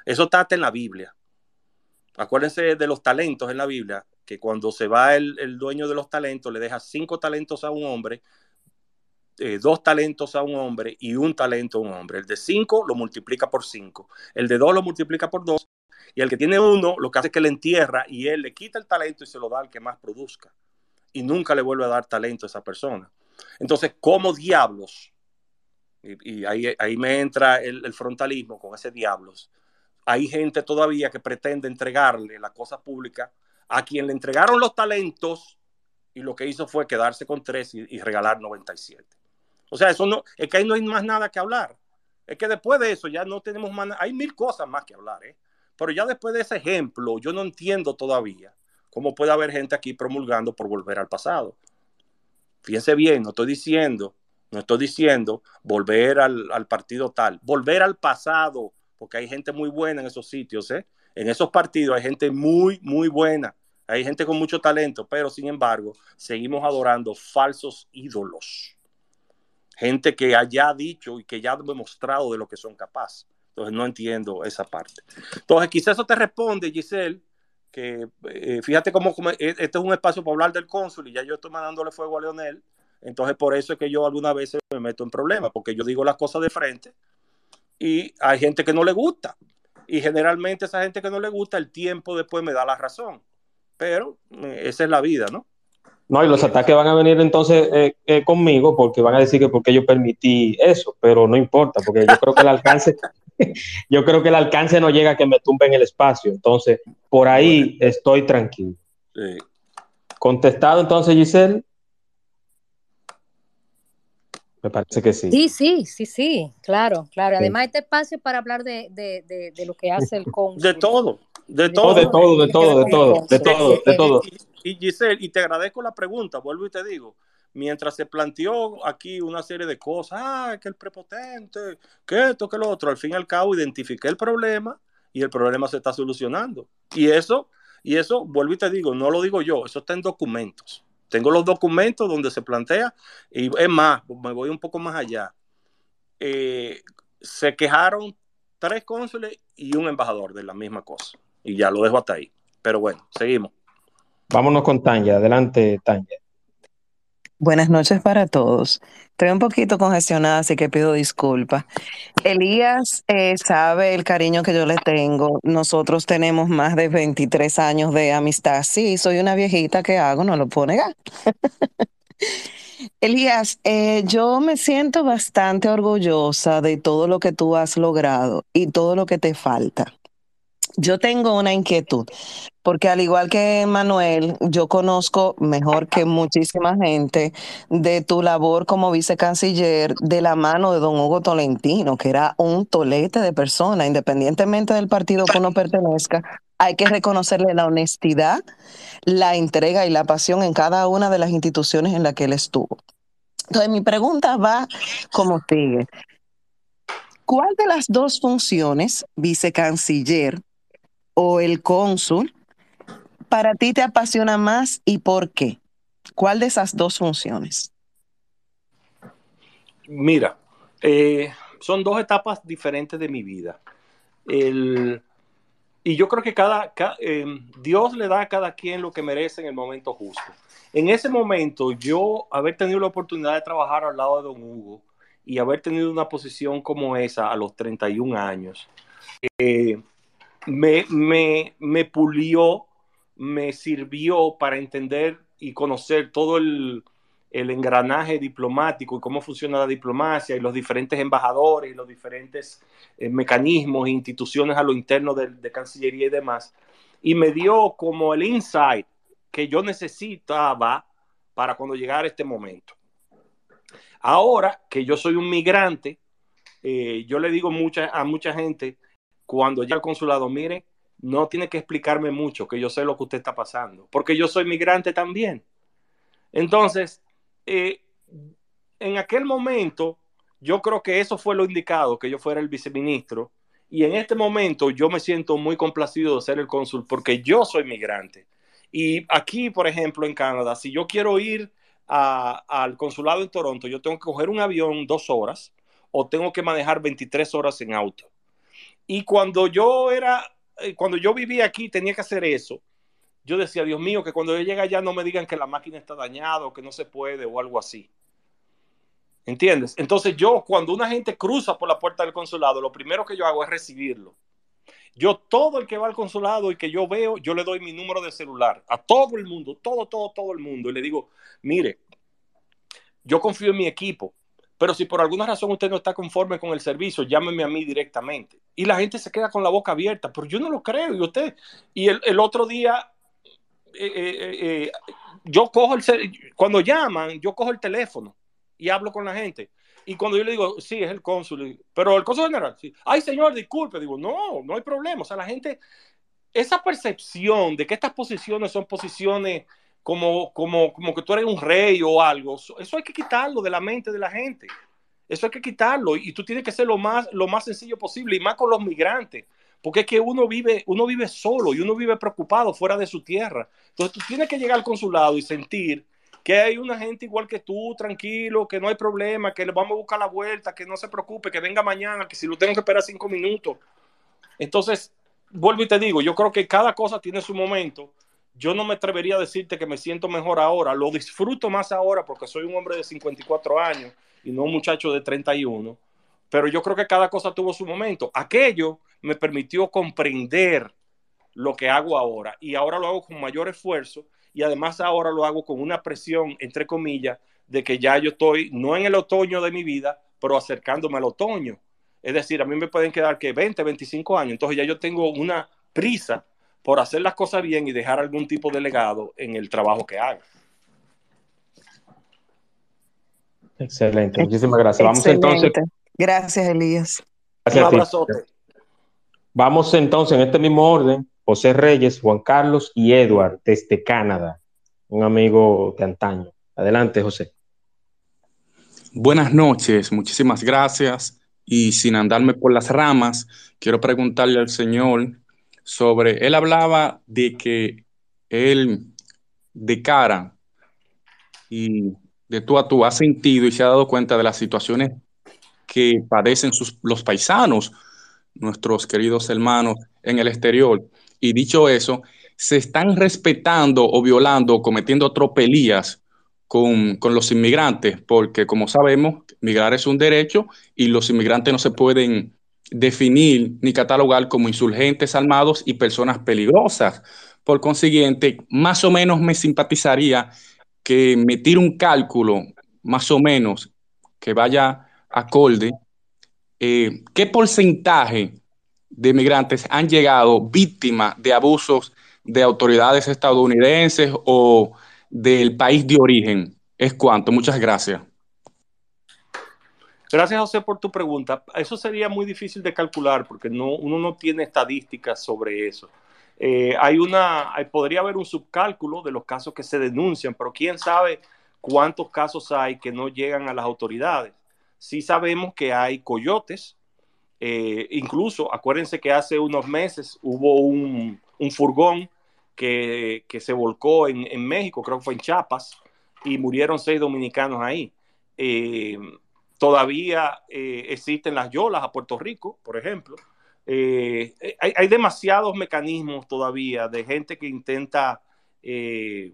Speaker 2: Eso está en la Biblia. Acuérdense de los talentos en la Biblia, que cuando se va el, dueño de los talentos, le deja cinco talentos a un hombre, eh, dos talentos a un hombre y un talento a un hombre. El de cinco lo multiplica por cinco. El de dos lo multiplica por dos y el que tiene uno, lo que hace es que le entierra y él le quita el talento y se lo da al que más produzca. Y nunca le vuelve a dar talento a esa persona. Entonces, ¿cómo diablos? Y, ahí, ahí me entra el, frontalismo con ese diablos. Hay gente todavía que pretende entregarle la cosa pública a quien le entregaron los talentos y lo que hizo fue quedarse con tres y, y regalar 97. O sea, eso no, es que ahí no hay más nada que hablar. Es que después de eso ya no tenemos más, hay mil cosas más que hablar, ¿eh? Pero ya después de ese ejemplo, yo no entiendo todavía cómo puede haber gente aquí promulgando por volver al pasado. Fíjense bien, no estoy diciendo, no estoy diciendo volver al, partido tal, volver al pasado, porque hay gente muy buena en esos sitios, ¿eh? En esos partidos hay gente muy, muy buena. Hay gente con mucho talento, pero sin embargo, seguimos adorando falsos ídolos. Gente que haya dicho y que ya ha demostrado de lo que son capaces. Entonces no entiendo esa parte. Entonces quizás eso te responde, Giselle, que eh, fíjate cómo, e, este es un espacio para hablar del cónsul y ya yo estoy mandándole fuego a Leonel. Entonces por eso es que yo algunas veces me meto en problemas, porque yo digo las cosas de frente y hay gente que no le gusta. Y generalmente esa gente que no le gusta, el tiempo después me da la razón. Pero eh, esa es la vida, ¿no?
Speaker 1: No, y los ataques van a venir entonces eh, eh, conmigo porque van a decir que porque yo permití eso, pero no importa, porque yo creo que el alcance, yo creo que el alcance no llega a que me tumbe en el espacio. Entonces, por ahí estoy tranquilo. Contestado entonces, Giselle. Me parece que sí.
Speaker 4: Sí, sí, sí, sí, claro, claro. Además, este espacio es para hablar de, de, de, lo que hace el cónsul.
Speaker 2: De todo, de todo.
Speaker 1: De todo, de todo, de todo, de todo, de todo.
Speaker 2: Y, Giselle, y te agradezco la pregunta, vuelvo y te digo, mientras se planteó aquí una serie de cosas, ah, que el prepotente, que esto, que lo otro, al fin y al cabo identifiqué el problema y el problema se está solucionando. Y eso, y eso, vuelvo y te digo, no lo digo yo, eso está en documentos. Tengo los documentos donde se plantea, y es más, me voy un poco más allá. Eh, se quejaron tres cónsules y un embajador de la misma cosa. Y ya lo dejo hasta ahí. Pero bueno, seguimos.
Speaker 1: Vámonos con Tanya. Adelante, Tanya.
Speaker 5: Buenas noches para todos. Estoy un poquito congestionada, así que pido disculpas. Elías eh, sabe el cariño que yo le tengo. Nosotros tenemos más de 23 años de amistad. Sí, soy una viejita que hago, no lo puedo negar. Elías, eh, yo me siento bastante orgullosa de todo lo que tú has logrado y todo lo que te falta. Yo tengo una inquietud, porque al igual que Manuel, yo conozco mejor que muchísima gente de tu labor como vicecanciller de la mano de don Hugo Tolentino, que era un tolete de persona, independientemente del partido que uno pertenezca. Hay que reconocerle la honestidad, la entrega y la pasión en cada una de las instituciones en las que él estuvo. Entonces, mi pregunta va como sigue. ¿Cuál de las dos funciones, vicecanciller o el cónsul, para ti te apasiona más y por qué? ¿Cuál de esas dos funciones?
Speaker 2: Mira, eh, son dos etapas diferentes de mi vida. y yo creo que cada, eh, Dios le da a cada quien lo que merece en el momento justo. En ese momento, yo haber tenido la oportunidad de trabajar al lado de don Hugo y haber tenido una posición como esa a los 31 años, eh, me, me, me pulió, me sirvió para entender y conocer todo el, el engranaje diplomático y cómo funciona la diplomacia y los diferentes embajadores y los diferentes eh, mecanismos e instituciones a lo interno de, Cancillería y demás. Y me dio como el insight que yo necesitaba para cuando llegara este momento. Ahora que yo soy un migrante, eh, yo le digo mucha, a mucha gente, cuando llega al consulado, mire, no tiene que explicarme mucho, que yo sé lo que usted está pasando, porque yo soy migrante también. Entonces, eh, en aquel momento, yo creo que eso fue lo indicado, que yo fuera el viceministro. Y en este momento yo me siento muy complacido de ser el cónsul porque yo soy migrante. Y aquí, por ejemplo, en Canadá, si yo quiero ir al consulado en Toronto, yo tengo que coger un avión dos horas o tengo que manejar 23 horas en auto. Y cuando yo era, eh, cuando yo vivía aquí, tenía que hacer eso. Yo decía, Dios mío, que cuando yo llegue allá no me digan que la máquina está dañada o que no se puede o algo así. ¿Entiendes? Entonces yo, cuando una gente cruza por la puerta del consulado, lo primero que yo hago es recibirlo. Yo, todo el que va al consulado y que yo veo, yo le doy mi número de celular a todo el mundo, todo, todo, todo el mundo. Y le digo, mire, yo confío en mi equipo. Pero si por alguna razón usted no está conforme con el servicio, llámeme a mí directamente. Y la gente se queda con la boca abierta, pero yo no lo creo. Y usted, y el, otro día, eh, eh, eh, yo cojo el, cuando llaman, yo cojo el teléfono y hablo con la gente. Y cuando yo le digo, sí, es el cónsul, pero el cónsul general, sí, ay señor, disculpe, digo, no, no hay problema. O sea, la gente, esa percepción de que estas posiciones son posiciones como, como, como que tú eres un rey o algo. Eso hay que quitarlo de la mente de la gente. Eso hay que quitarlo y tú tienes que ser lo más, lo más sencillo posible y más con los migrantes, porque es que uno vive, uno vive solo y uno vive preocupado fuera de su tierra. Entonces tú tienes que llegar al consulado y sentir que hay una gente igual que tú, tranquilo, que no hay problema, que le vamos a buscar la vuelta, que no se preocupe, que venga mañana, que si lo tengo que esperar cinco minutos. Entonces, vuelvo y te digo, yo creo que cada cosa tiene su momento yo no me atrevería a decirte que me siento mejor ahora, lo disfruto más ahora porque soy un hombre de 54 años y no un muchacho de 31, pero yo creo que cada cosa tuvo su momento. Aquello me permitió comprender lo que hago ahora y ahora lo hago con mayor esfuerzo y además ahora lo hago con una presión, entre comillas, de que ya yo estoy no en el otoño de mi vida, pero acercándome al otoño. Es decir, a mí me pueden quedar que 20, 25 años, entonces ya yo tengo una prisa por hacer las cosas bien y dejar algún tipo de legado en el trabajo que haga.
Speaker 1: Excelente, muchísimas gracias. Vamos entonces.
Speaker 5: Gracias, Elías.
Speaker 1: Gracias Un abrazote. Vamos entonces en este mismo orden. José Reyes, Juan Carlos y Edward desde Canadá, un amigo de antaño. Adelante, José.
Speaker 6: Buenas noches, muchísimas gracias. Y sin andarme por las ramas, quiero preguntarle al Señor sobre, él hablaba de que él de cara y de tú a tú ha sentido y se ha dado cuenta de las situaciones que padecen sus, los paisanos, nuestros queridos hermanos en el exterior. Y dicho eso, se están respetando o violando cometiendo tropelías con, con, los inmigrantes, porque como sabemos, migrar es un derecho y los inmigrantes no se pueden definir ni catalogar como insurgentes armados y personas peligrosas. Por consiguiente, más o menos me simpatizaría que me tire un cálculo, más o menos, que vaya acorde, eh, ¿qué porcentaje de migrantes han llegado víctimas de abusos de autoridades estadounidenses o del país de origen? ¿Es cuánto? Muchas gracias.
Speaker 2: Gracias, José, por tu pregunta. Eso sería muy difícil de calcular porque no, uno no tiene estadísticas sobre eso. Eh, hay una, podría haber un subcálculo de los casos que se denuncian, pero quién sabe cuántos casos hay que no llegan a las autoridades. Sí sabemos que hay coyotes, eh, incluso acuérdense que hace unos meses hubo un, furgón que, se volcó en, México, creo que fue en Chiapas, y murieron seis dominicanos ahí. Eh, Todavía eh, existen las yolas a Puerto Rico, por ejemplo. Eh, hay, demasiados mecanismos todavía de gente que intenta, eh,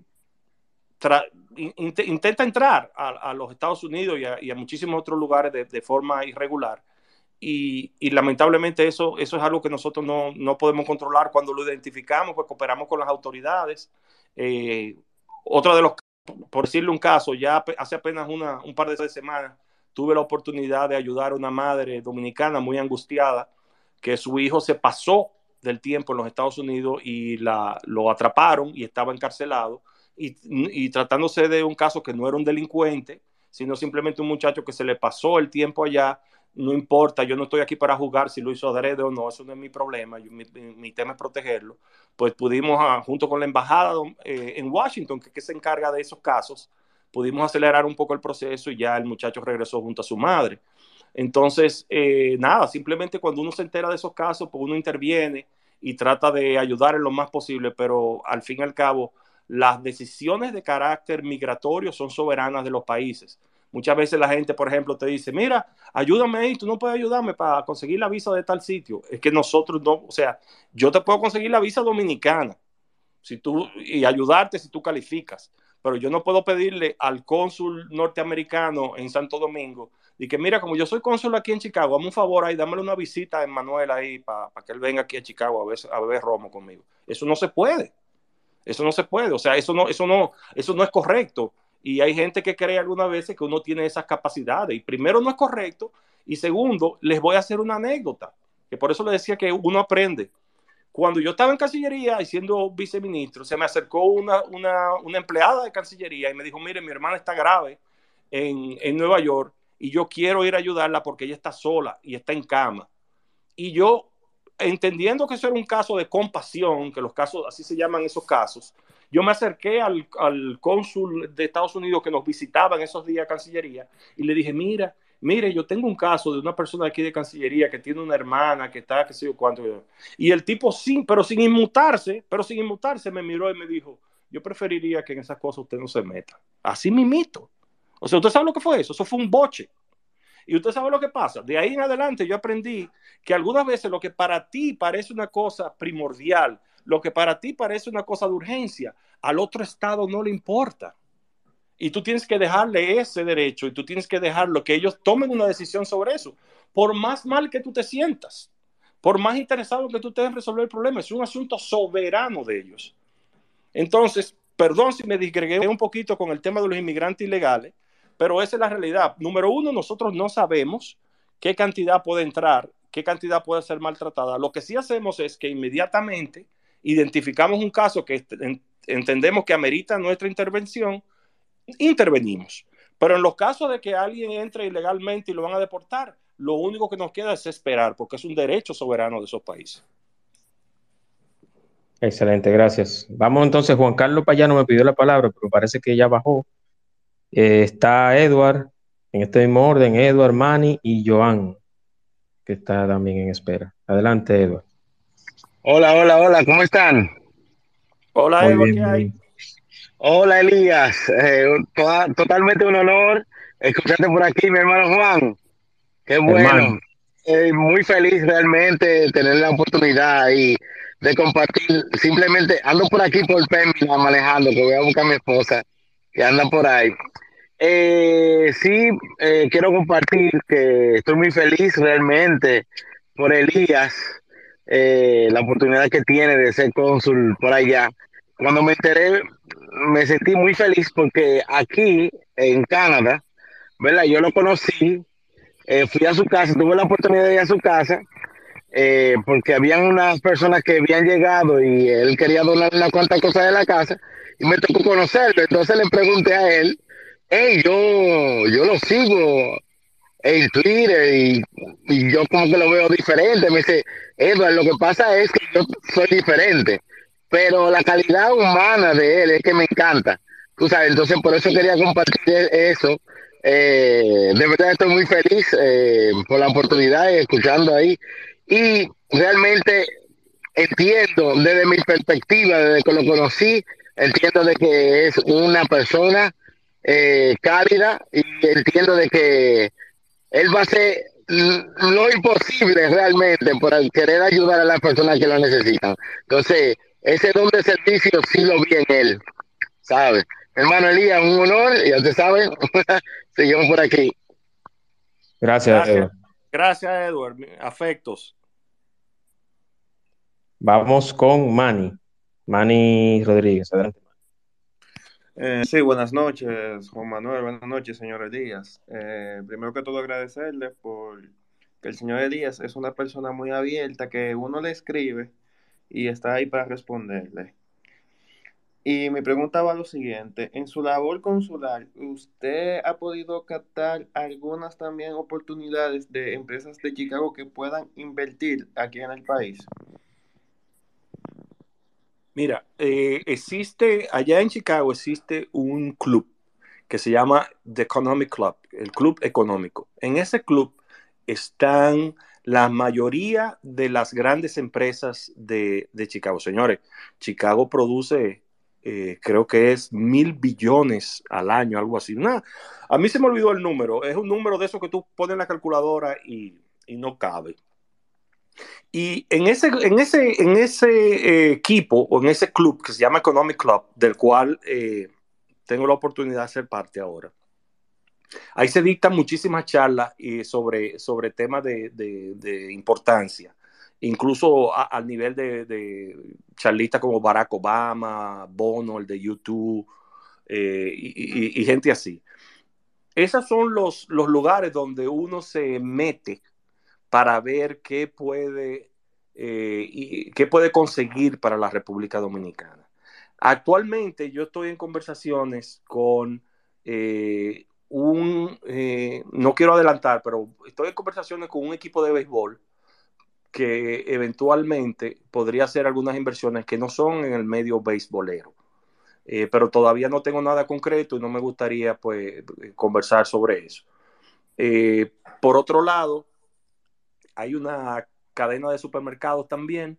Speaker 2: intenta entrar a, los Estados Unidos y a, muchísimos otros lugares de, forma irregular. Y, lamentablemente eso, eso es algo que nosotros no, podemos controlar. Cuando lo identificamos, pues cooperamos con las autoridades. otro de los, por decirle un caso, ya hace apenas una, un par de semanas, tuve la oportunidad de ayudar a una madre dominicana muy angustiada que su hijo se pasó del tiempo en los Estados Unidos y la, lo atraparon y estaba encarcelado. Y, tratándose de un caso que no era un delincuente, sino simplemente un muchacho que se le pasó el tiempo allá, no importa, yo no estoy aquí para jugar si lo hizo adrede o no, eso no es mi problema, mi, tema es protegerlo. Pues pudimos, ah, junto con la embajada eh, en Washington, que se encarga de esos casos, pudimos acelerar un poco el proceso y ya el muchacho regresó junto a su madre. Entonces, eh, nada, simplemente cuando uno se entera de esos casos, pues uno interviene y trata de ayudar en lo más posible, pero al fin y al cabo, las decisiones de carácter migratorio son soberanas de los países. Muchas veces la gente, por ejemplo, te dice, mira, ayúdame ahí, tú no puedes ayudarme para conseguir la visa de tal sitio. Es que nosotros no, o sea, yo te puedo conseguir la visa dominicana si tú, y ayudarte si tú calificas pero yo no puedo pedirle al cónsul norteamericano en Santo Domingo y que mira, como yo soy cónsul aquí en Chicago, dame un favor ahí, dámele una visita a Manuel ahí para que él venga aquí a Chicago a, ver, a beber romo conmigo. Eso no se puede. Eso no se puede. O sea, eso no, eso no, eso no es correcto. Y hay gente que cree algunas veces que uno tiene esas capacidades. Y primero no es correcto. Y segundo, les voy a hacer una anécdota. Que por eso le decía que uno aprende. Cuando yo estaba en Cancillería y siendo viceministro, se me acercó una, empleada de Cancillería y me dijo, mire, mi hermana está grave en, Nueva York y yo quiero ir a ayudarla porque ella está sola y está en cama. Y yo, entendiendo que eso era un caso de compasión, que los casos, así se llaman esos casos, yo me acerqué al, al cónsul de Estados Unidos que nos visitaba en esos días Cancillería y le dije, mira, mire, yo tengo un caso de una persona aquí de Cancillería que tiene una hermana que está, qué sé yo cuánto. Y el tipo, sin, pero sin inmutarse, pero sin inmutarse, me miró y me dijo, yo preferiría que en esas cosas usted no se meta. Así mimito. O sea, ¿usted sabe lo que fue eso? Eso fue un boche. Y usted sabe lo que pasa. De ahí en adelante yo aprendí que algunas veces lo que para ti parece una cosa primordial, lo que para ti parece una cosa de urgencia, al otro estado no le importa. Y tú tienes que dejarle ese derecho y tú tienes que dejarlo que ellos tomen una decisión sobre eso. Por más mal que tú te sientas, por más interesado que tú estés en resolver el problema, es un asunto soberano de ellos. Entonces, perdón si me disgregué un poquito con el tema de los inmigrantes ilegales, pero esa es la realidad. Número uno, nosotros no sabemos qué cantidad puede entrar, qué cantidad puede ser maltratada. Lo que sí hacemos es que inmediatamente identificamos un caso que entendemos que amerita nuestra intervención, intervenimos. Pero en los casos de que alguien entre ilegalmente y lo van a deportar, lo único que nos queda es esperar, porque es un derecho soberano de esos países.
Speaker 1: Excelente, gracias. Vamos entonces, Juan Carlos Payano me pidió la palabra, pero parece que ya bajó. Eh, está Edward, en este mismo orden, Edward, Mani y Joan, que está también en espera. Adelante, Edward.
Speaker 7: Hola, hola, hola, ¿cómo están?
Speaker 2: Hola, Edward, ¿qué hay?
Speaker 7: Hola, Elías. Eh, totalmente un honor escucharte por aquí, mi hermano Juan. Qué bueno. Eh, muy feliz realmente tener la oportunidad y de compartir. Simplemente ando por aquí por Pembina manejando, que voy a buscar a mi esposa, que anda por ahí. Eh, sí, eh, quiero compartir que estoy muy feliz realmente por Elías, eh, la oportunidad que tiene de ser cónsul por allá. Cuando me enteré, me sentí muy feliz porque aquí en Canadá, ¿verdad? Yo lo conocí, eh, fui a su casa, tuve la oportunidad de ir a su casa eh, porque habían unas personas que habían llegado y él quería donar una cuanta cosas de la casa y me tocó conocerlo. Entonces le pregunté a él, hey, yo, yo lo sigo en Twitter y, yo como que lo veo diferente. Me dice, Edward, lo que pasa es que yo soy diferente, pero la calidad humana de él es que me encanta. Tú sabes, entonces por eso quería compartir eso. Eh, de verdad estoy muy feliz eh, por la oportunidad de escuchando ahí y realmente entiendo desde mi perspectiva, desde que lo conocí, entiendo de que es una persona eh, cálida y entiendo de que él va a hacer lo imposible realmente por querer ayudar a las personas que lo necesitan. Entonces, ese don de servicio sí lo vi en él, ¿sabes? Hermano Elías, un honor, y ya te saben, seguimos por aquí.
Speaker 1: Gracias,
Speaker 2: Gracias,
Speaker 1: Edward.
Speaker 2: Gracias, Edward. Afectos.
Speaker 1: Vamos con Manny. Manny Rodríguez, adelante.
Speaker 8: Eh, sí, buenas noches, Juan Manuel. Buenas noches, señor Elías. Eh, primero que todo, agradecerle por que el señor Elías es una persona muy abierta, que uno le escribe y está ahí para responderle. Y mi pregunta va a lo siguiente, en su labor consular, ¿usted ha podido captar algunas también oportunidades de empresas de Chicago que puedan invertir aquí en el país?
Speaker 2: Mira, eh, existe, allá en Chicago existe un club que se llama The Economic Club, el club económico. En ese club están la mayoría de las grandes empresas de, de Chicago. Señores, Chicago produce, eh, creo que es mil billones al año, algo así. Nah, a mí se me olvidó el número, es un número de eso que tú pones en la calculadora y, y no cabe. Y en ese, en ese, en ese eh, equipo o en ese club que se llama Economic Club, del cual eh, tengo la oportunidad de ser parte ahora, ahí se dictan muchísimas charlas y sobre, sobre temas de, de, importancia, incluso al nivel de, de charlistas como Barack Obama, Bono, el de YouTube, eh, y gente así. Esos son los, los lugares donde uno se mete para ver qué puede, eh, y qué puede conseguir para la República Dominicana. Actualmente yo estoy en conversaciones con eh, un, eh, no quiero adelantar, pero estoy en conversaciones con un equipo de béisbol que eventualmente podría hacer algunas inversiones que no son en el medio beisbolero. Eh, pero todavía no tengo nada concreto y no me gustaría pues conversar sobre eso. Eh, por otro lado, hay una cadena de supermercados también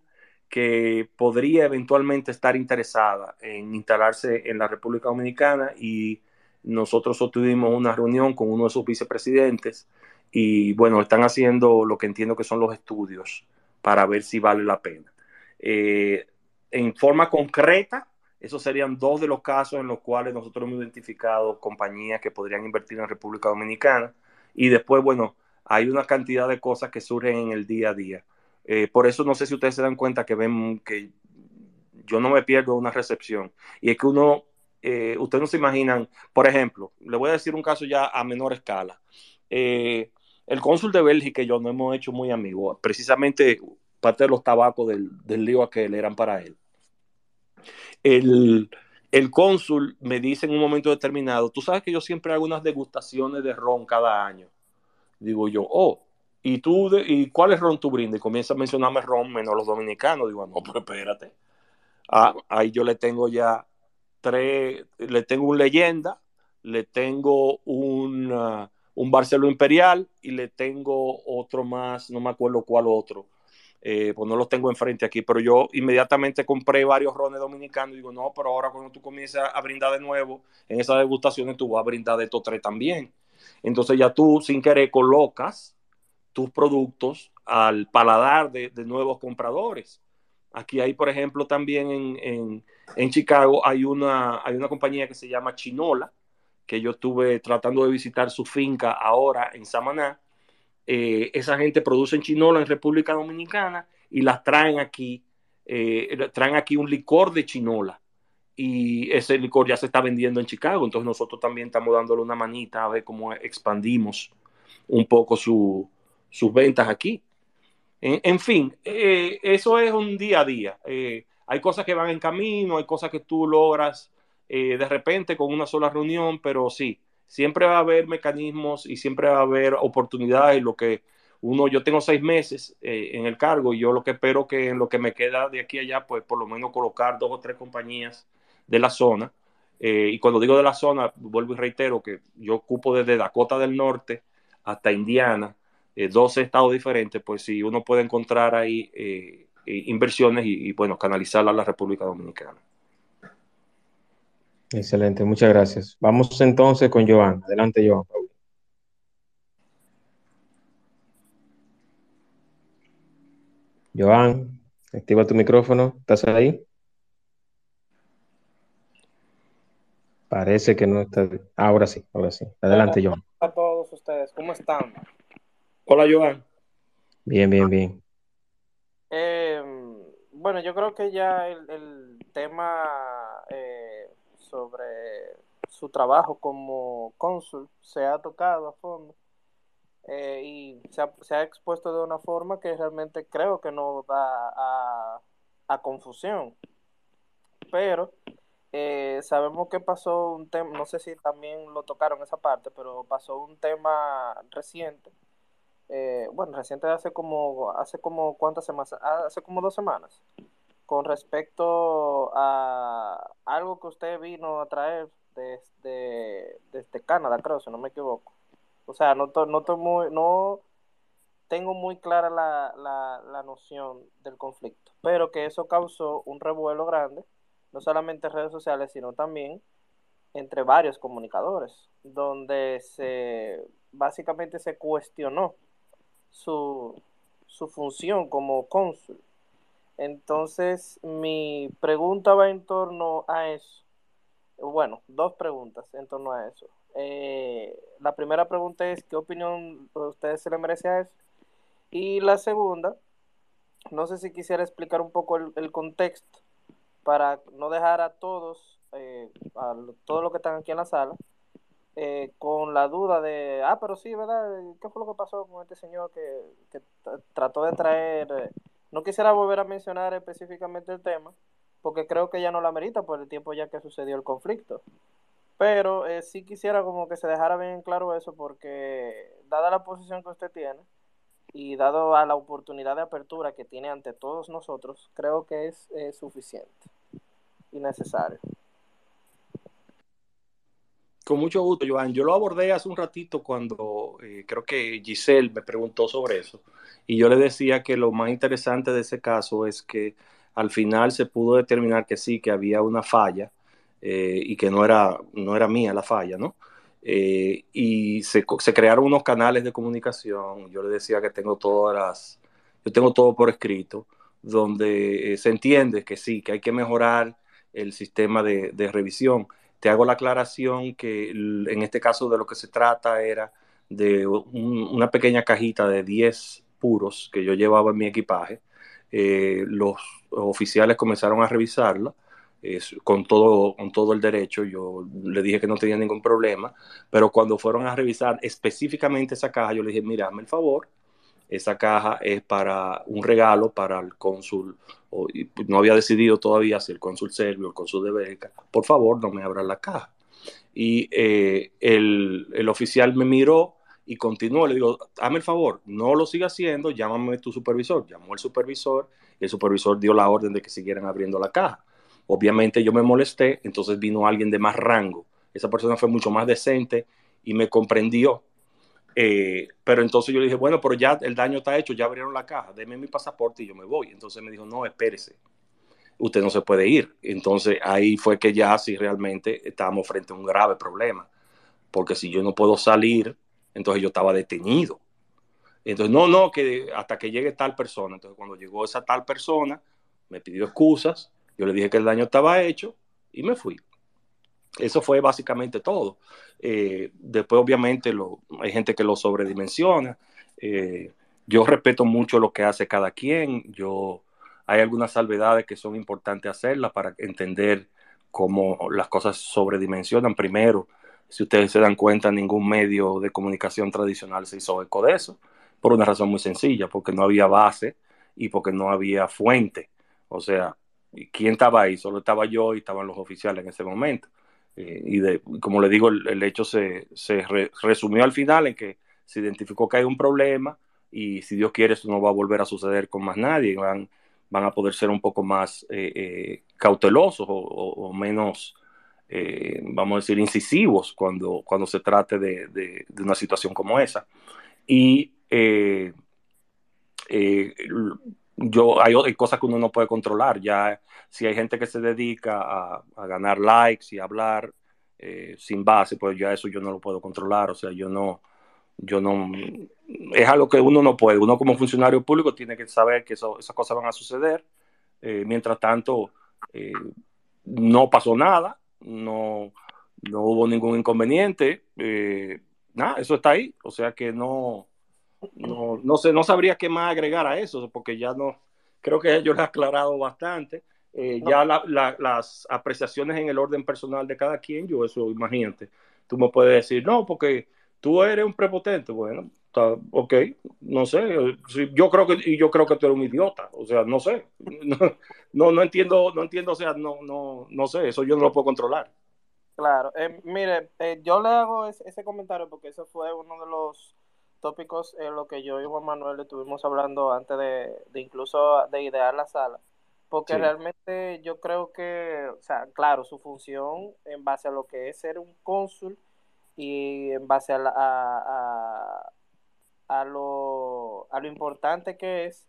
Speaker 2: que podría eventualmente estar interesada en instalarse en la República Dominicana y nosotros obtuvimos una reunión con uno de sus vicepresidentes y bueno, están haciendo lo que entiendo que son los estudios para ver si vale la pena. Eh, en forma concreta, esos serían dos de los casos en los cuales nosotros hemos identificado compañías que podrían invertir en República Dominicana y después, bueno, hay una cantidad de cosas que surgen en el día a día. Eh, por eso no sé si ustedes se dan cuenta que ven que yo no me pierdo una recepción. Y es que uno, eh, ustedes no se imaginan, por ejemplo, le voy a decir un caso ya a menor escala. Eh, el cónsul de Bélgica y yo no hemos hecho muy amigos. Precisamente parte de los tabacos del, del lío aquel eran para él. El, el cónsul me dice en un momento determinado, tú sabes que yo siempre hago unas degustaciones de ron cada año. Digo yo, oh, ¿y tú, y cuál es ron tu brindes? Comienza a mencionarme ron menos los dominicanos. Digo, no, pero espérate. Ah, ahí yo le tengo ya tres, le tengo un leyenda, le tengo un, uh, un Barceló Imperial y le tengo otro más, no me acuerdo cuál otro eh, pues no los tengo enfrente aquí, pero yo inmediatamente compré varios rones dominicanos y digo, no, pero ahora cuando tú comienzas a brindar de nuevo en esas degustaciones, tú vas a brindar de estos tres también. Entonces ya tú sin querer colocas tus productos al paladar de, de nuevos compradores. Aquí hay, por ejemplo, también en, en, en, Chicago hay una, hay una compañía que se llama Chinola, que yo estuve tratando de visitar su finca ahora en Samaná, eh, esa gente produce en chinola en República Dominicana y las traen aquí, eh, traen aquí un licor de chinola. Y ese licor ya se está vendiendo en Chicago, entonces nosotros también estamos dándole una manita a ver cómo expandimos un poco su, sus ventas aquí. En, fin, eh, eso es un día a día. Eh, hay cosas que van en camino, hay cosas que tú logras eh, de repente con una sola reunión, pero sí, siempre va a haber mecanismos y siempre va a haber oportunidades. Lo que uno, yo tengo seis meses eh, en el cargo y yo lo que espero que en lo que me queda de aquí a allá, pues por lo menos colocar dos o tres compañías de la zona. Eh, y cuando digo de la zona, vuelvo y reitero que yo ocupo desde Dakota del Norte hasta Indiana, eh, 12 estados diferentes, pues si uno puede encontrar ahí eh, inversiones y, y, bueno, canalizarla a la República Dominicana.
Speaker 1: Excelente, muchas gracias. Vamos entonces con Joan. Adelante, Joan. Joan, activa tu micrófono. ¿Estás ahí? Parece que no está. Ahora sí, ahora sí. Adelante, Joan.
Speaker 9: A todos ustedes, ¿cómo están?
Speaker 2: Hola, Joan.
Speaker 1: Bien, bien, bien.
Speaker 9: Eh, bueno, yo creo que ya el, el tema eh, sobre su trabajo como cónsul se ha tocado a fondo eh, y se ha, se ha, expuesto de una forma que realmente creo que no da a, a confusión. Pero eh, sabemos que pasó un tema, no sé si también lo tocaron esa parte, pero pasó un tema reciente. Eh, bueno, reciente hace como, hace como cuántas semanas, hace como dos semanas, con respecto a algo que usted vino a traer desde, desde Canadá, creo, si no me equivoco. O sea, no, to, no, to muy, no tengo muy clara la, la, la, noción del conflicto, pero que eso causó un revuelo grande, no solamente en redes sociales, sino también entre varios comunicadores, donde se básicamente se cuestionó su, su función como cónsul entonces, mi pregunta va en torno a eso. Bueno, dos preguntas en torno a eso. Eh, la primera pregunta es, ¿qué opinión ustedes se le merece a eso? Y la segunda, no sé si quisiera explicar un poco el, el contexto para no dejar a todos, eh, a todos los que están aquí en la sala, eh, con la duda de, ah, pero sí, ¿verdad? ¿Qué fue lo que pasó con este señor que, que trató de traer no quisiera volver a mencionar específicamente el tema, porque creo que ya no la merita por el tiempo ya que sucedió el conflicto. Pero eh, sí quisiera como que se dejara bien claro eso, porque dada la posición que usted tiene y dado a la oportunidad de apertura que tiene ante todos nosotros, creo que es eh, suficiente y necesario.
Speaker 2: Con mucho gusto, Joan. Yo lo abordé hace un ratito cuando eh, creo que Giselle me preguntó sobre eso. Y yo le decía que lo más interesante de ese caso es que al final se pudo determinar que sí, que había una falla eh, y que no era, no era mía la falla, ¿no? Eh, y se, crearon unos canales de comunicación. Yo le decía que tengo todas las, yo tengo todo por escrito, donde se entiende que sí, que hay que mejorar el sistema de revisión te hago la aclaración que en este caso de lo que se trata era de un, una pequeña cajita de 10 puros que yo llevaba en mi equipaje. Eh, los oficiales comenzaron a revisarla es, con, todo, con todo el derecho. Yo le dije que no tenía ningún problema, pero cuando fueron a revisar específicamente esa caja, yo le dije, mira, hazme el favor, esa caja es para un regalo para el cónsul, o, no había decidido todavía si el cónsul serbio o el cónsul de Bélgica, por favor no me abran la caja. Y eh, el, el, oficial me miró y continuó, le digo, hazme el favor, no lo siga haciendo, llámame tu supervisor. Llamó el supervisor y el supervisor dio la orden de que siguieran abriendo la caja. Obviamente yo me molesté, entonces vino alguien de más rango. Esa persona fue mucho más decente y me comprendió eh, pero entonces yo le dije, bueno, pero ya el daño está hecho, ya abrieron la caja, deme mi pasaporte y yo me voy. Entonces me dijo, no, espérese, usted no se puede ir. Entonces ahí fue que ya sí realmente estábamos frente a un grave problema, porque si yo no puedo salir, entonces yo estaba detenido. Entonces, no, no, que hasta que llegue tal persona. Entonces cuando llegó esa tal persona, me pidió excusas, yo le dije que el daño estaba hecho y me fui. Eso fue básicamente todo. Eh, después, obviamente, hay gente que lo sobredimensiona. Eh, yo respeto mucho lo que hace cada quien. Yo, hay algunas salvedades que son importantes hacerlas para entender cómo las cosas sobredimensionan. Primero, si ustedes se dan cuenta, ningún medio de comunicación tradicional se hizo eco de eso, por una razón muy sencilla, porque no había base y porque no había fuente. O sea, ¿quién estaba ahí? Solo estaba yo y estaban los oficiales en ese momento. Eh, y de, como le digo, el, hecho se, se resumió al final en que se identificó que hay un problema y si Dios quiere esto no va a volver a suceder con más nadie, van, van a poder ser un poco más eh, eh, cautelosos o, menos, vamos a decir, incisivos cuando, cuando se trate de, de, una situación como esa. Y yo, hay, hay, cosas que uno no puede controlar, ya si hay gente que se dedica a, ganar likes y hablar eh, sin base, pues ya eso yo no lo puedo controlar. O sea, yo no, yo no, es algo que uno no puede. Uno como funcionario público tiene que saber que eso, esas cosas van a suceder. Eh, mientras tanto, eh, no pasó nada, no, no hubo ningún inconveniente. nada, eso está ahí. O sea que no, no, no sé, no sabría qué más agregar a eso, porque ya no, creo que yo lo he aclarado bastante. Eh, ya las apreciaciones en el orden personal de cada quien, yo eso, imagínate, tú me puedes decir, no, porque tú eres un prepotente, bueno, está, ok, no sé, yo creo que, y yo creo que tú eres un idiota, o sea, no sé, no, no, entiendo, no entiendo, o sea, no, no, no sé, eso yo no lo puedo controlar.
Speaker 9: Claro, eh, mire, eh, yo le hago ese, comentario porque eso fue uno de los tópicos en lo que yo y Juan Manuel estuvimos hablando antes de, de incluso de idear la sala porque realmente yo creo que, o sea, claro, su función en base a lo que es ser un cónsul y en base a, a, a, lo, a lo importante que es,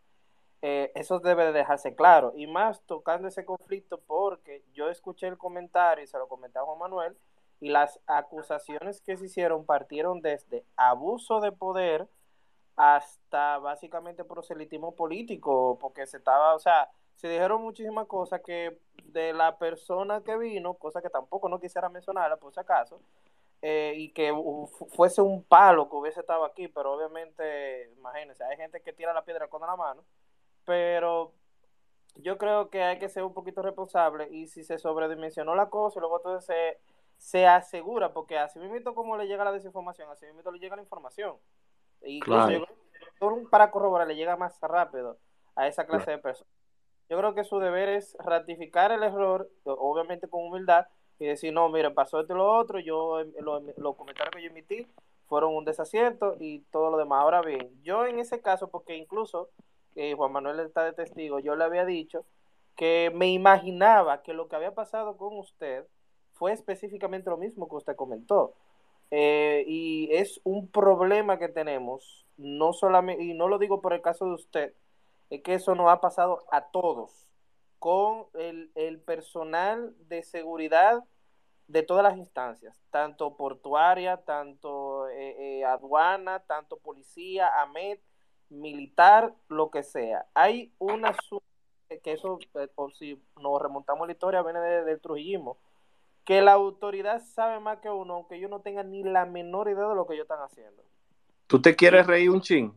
Speaker 9: eh, eso debe de dejarse claro. Y más tocando ese conflicto porque yo escuché el comentario y se lo comenté a Juan Manuel y las acusaciones que se hicieron partieron desde abuso de poder hasta básicamente proselitismo político, porque se estaba, o sea, se dijeron muchísimas cosas que de la persona que vino, cosa que tampoco no quisiera mencionarla por si acaso, eh, y que fuese un palo que hubiese estado aquí, pero obviamente, imagínense, hay gente que tira la piedra con la mano, pero yo creo que hay que ser un poquito responsable y si se sobredimensionó la cosa y luego entonces se, se asegura, porque así mismo como le llega la desinformación, así mismo le llega la información. Y claro. para corroborar le llega más rápido a esa clase de personas yo creo que su deber es ratificar el error, obviamente con humildad, y decir, no, mire, pasó esto y lo otro, yo los comentarios que yo emití fueron un desacierto y todo lo demás. Ahora bien, yo en ese caso, porque incluso eh, Juan Manuel está de testigo, yo le había dicho que me imaginaba que lo que había pasado con usted fue específicamente lo mismo que usted comentó. Eh, y es un problema que tenemos, no solamente, y no lo digo por el caso de usted, es que eso nos ha pasado a todos, con el, personal de seguridad de todas las instancias, tanto portuaria, tanto eh, eh, aduana, tanto policía, AMED, militar, lo que sea. Hay una que eso, por si nos remontamos a la historia, viene del trujillismo, que la autoridad sabe más que uno, aunque ellos no tengan ni la menor idea de lo que ellos están haciendo.
Speaker 2: ¿Tú te quieres reír un ching?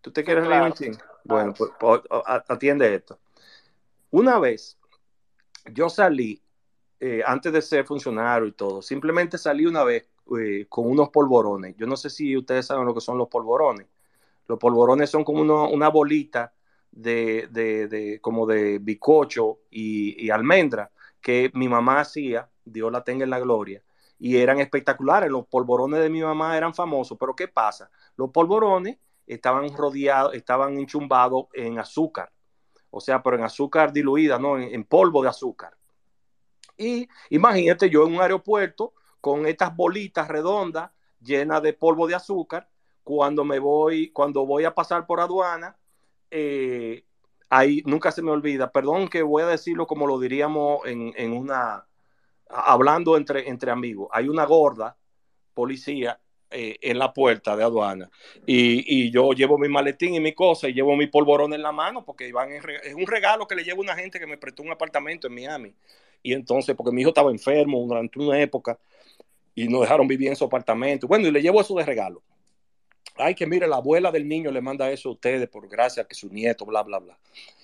Speaker 2: ¿Tú te quieres reír un ching? Bueno, pues, pues atiende esto. Una vez yo salí eh, antes de ser funcionario y todo, simplemente salí una vez eh, con unos polvorones. Yo no sé si ustedes saben lo que son los polvorones. Los polvorones son como uno, una bolita de, de, de, como de bicocho y, y, almendra que mi mamá hacía, Dios la tenga en la gloria, y eran espectaculares. Los polvorones de mi mamá eran famosos, pero ¿qué pasa? Los polvorones estaban rodeados, estaban enchumbados en azúcar, o sea, pero en azúcar diluida, ¿no? En, polvo de azúcar. Y imagínate yo en un aeropuerto con estas bolitas redondas llenas de polvo de azúcar, cuando me voy, cuando voy a pasar por aduana, eh, ahí nunca se me olvida, perdón que voy a decirlo como lo diríamos en, en una, hablando entre, entre amigos, hay una gorda policía eh, en la puerta de aduana y, y, yo llevo mi maletín y mi cosa y llevo mi polvorón en la mano porque van en, es un regalo que le llevo a una gente que me prestó un apartamento en Miami. Y entonces porque mi hijo estaba enfermo durante una época y nos dejaron vivir en su apartamento. Bueno y le llevo eso de regalo ay que mire la abuela del niño le manda eso a ustedes por gracia que su nieto bla bla bla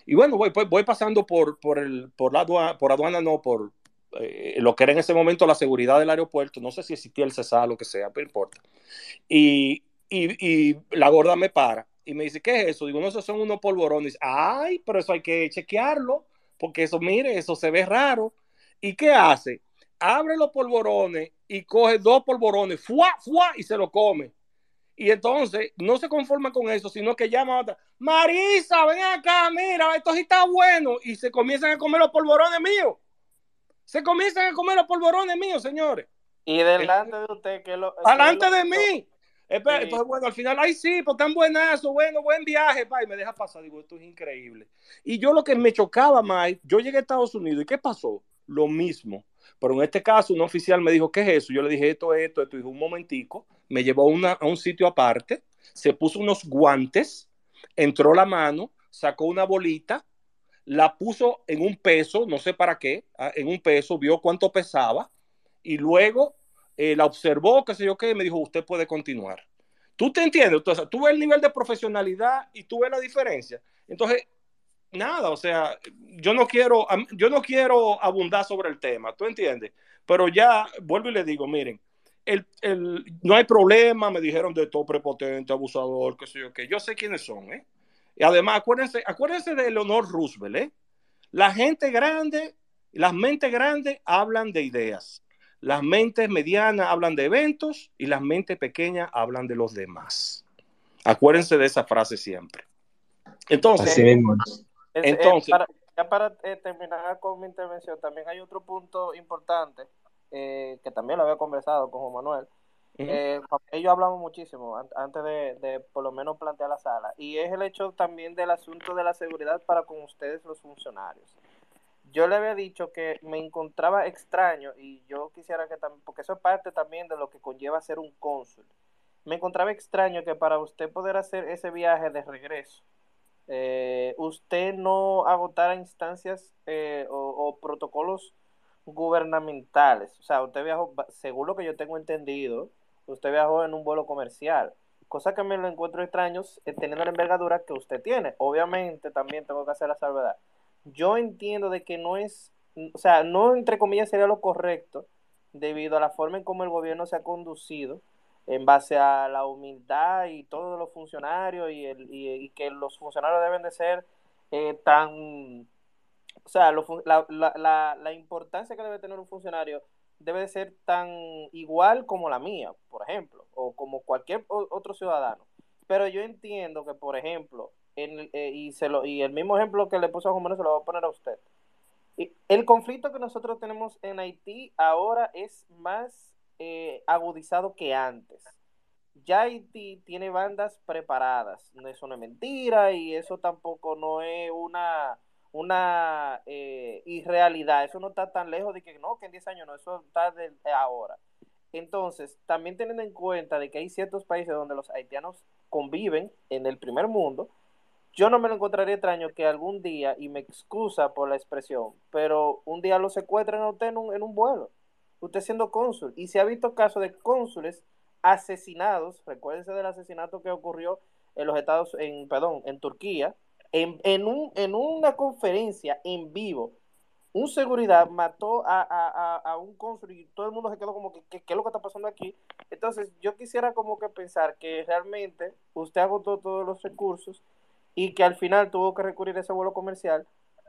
Speaker 2: y bueno voy, voy, voy pasando por, por, el, por la aduana, por aduana no por eh, lo que era en ese momento la seguridad del aeropuerto, no sé si existía el CESA, lo que sea, pero importa. Y, y, y, la gorda me para y me dice, ¿qué es eso? Digo, no, esos son unos polvorones. Ay, pero eso hay que chequearlo, porque eso, mire, eso se ve raro. ¿Y qué hace? Abre los polvorones y coge dos polvorones, fuá, fuá, y se lo come. Y entonces no se conforma con eso, sino que llama a otra, Marisa, ven acá, mira, esto sí está bueno. Y se comienzan a comer los polvorones míos. Se comienzan a comer los polvorones míos, señores.
Speaker 9: Y delante de usted, que lo.
Speaker 2: Delante de mí. Espera, sí. Entonces, bueno, al final, ay, sí, pues tan buenazo, bueno, buen viaje, pa, y me deja pasar. Digo, esto es increíble. Y yo lo que me chocaba más, yo llegué a Estados Unidos, ¿y qué pasó? Lo mismo. Pero en este caso, un oficial me dijo, ¿qué es eso? Yo le dije, esto, esto, esto. Dijo, un momentico, me llevó a un sitio aparte, se puso unos guantes, entró la mano, sacó una bolita, la puso en un peso, no sé para qué, en un peso, vio cuánto pesaba y luego eh, la observó, qué sé yo qué, y me dijo, usted puede continuar. ¿Tú te entiendes? Entonces, tú ves el nivel de profesionalidad y tú ves la diferencia. Entonces, nada, o sea, yo no quiero, yo no quiero abundar sobre el tema, ¿tú entiendes? Pero ya, vuelvo y le digo, miren, el, el, no hay problema, me dijeron de todo prepotente, abusador, qué sé yo qué, yo sé quiénes son, ¿eh? Y además, acuérdense, acuérdense de Leonor Roosevelt, ¿eh? La gente grande, las mentes grandes hablan de ideas. Las mentes medianas hablan de eventos y las mentes pequeñas hablan de los demás. Acuérdense de esa frase siempre. Entonces. Entonces
Speaker 9: para, ya para eh, terminar con mi intervención, también hay otro punto importante eh, que también lo había conversado con Juan Manuel. Uh -huh. eh, ellos hablamos muchísimo antes de, de, por lo menos plantear la sala y es el hecho también del asunto de la seguridad para con ustedes los funcionarios yo le había dicho que me encontraba extraño y yo quisiera que también, porque eso es parte también de lo que conlleva ser un cónsul, me encontraba extraño que para usted poder hacer ese viaje de regreso, eh, usted no agotara instancias eh, o, o, protocolos gubernamentales. O sea, usted viajó, según lo que yo tengo entendido, usted viajó en un vuelo comercial, cosa que me lo encuentro extraño eh, teniendo la envergadura que usted tiene. Obviamente también tengo que hacer la salvedad yo entiendo de que no es, o sea, no entre comillas sería lo correcto debido a la forma en cómo el gobierno se ha conducido en base a la humildad y todos los funcionarios y, el, y, que los funcionarios deben de ser eh, tan, o sea, lo, la, la, la, importancia que debe tener un funcionario debe de ser tan igual como la mía, por ejemplo, o como cualquier otro ciudadano. Pero yo entiendo que, por ejemplo, en, eh, y, se lo, y el mismo ejemplo que le puso a Juan Manuel se lo voy a poner a usted. El conflicto que nosotros tenemos en Haití ahora es más eh, agudizado que antes. Ya Haití tiene bandas preparadas, eso no es mentira y eso tampoco no es una, una eh, irrealidad, eso no está tan lejos de que no, que en 10 años no, eso está de ahora. Entonces, también teniendo en cuenta de que hay ciertos países donde los haitianos conviven en el primer mundo, yo no me lo encontraría extraño que algún día, y me excusa por la expresión, pero un día lo secuestren a usted en un, en un vuelo, usted siendo cónsul, y se ha visto casos de cónsules asesinados, recuérdense del asesinato que ocurrió en los Estados, en, perdón, en Turquía, en, en, un, en una conferencia en vivo, un seguridad mató a, a, a, un cónsul y todo el mundo se quedó como que, ¿qué es lo que está pasando aquí? Entonces, yo quisiera como que pensar que realmente usted agotó todos los recursos y que al final tuvo que recurrir a ese vuelo comercial,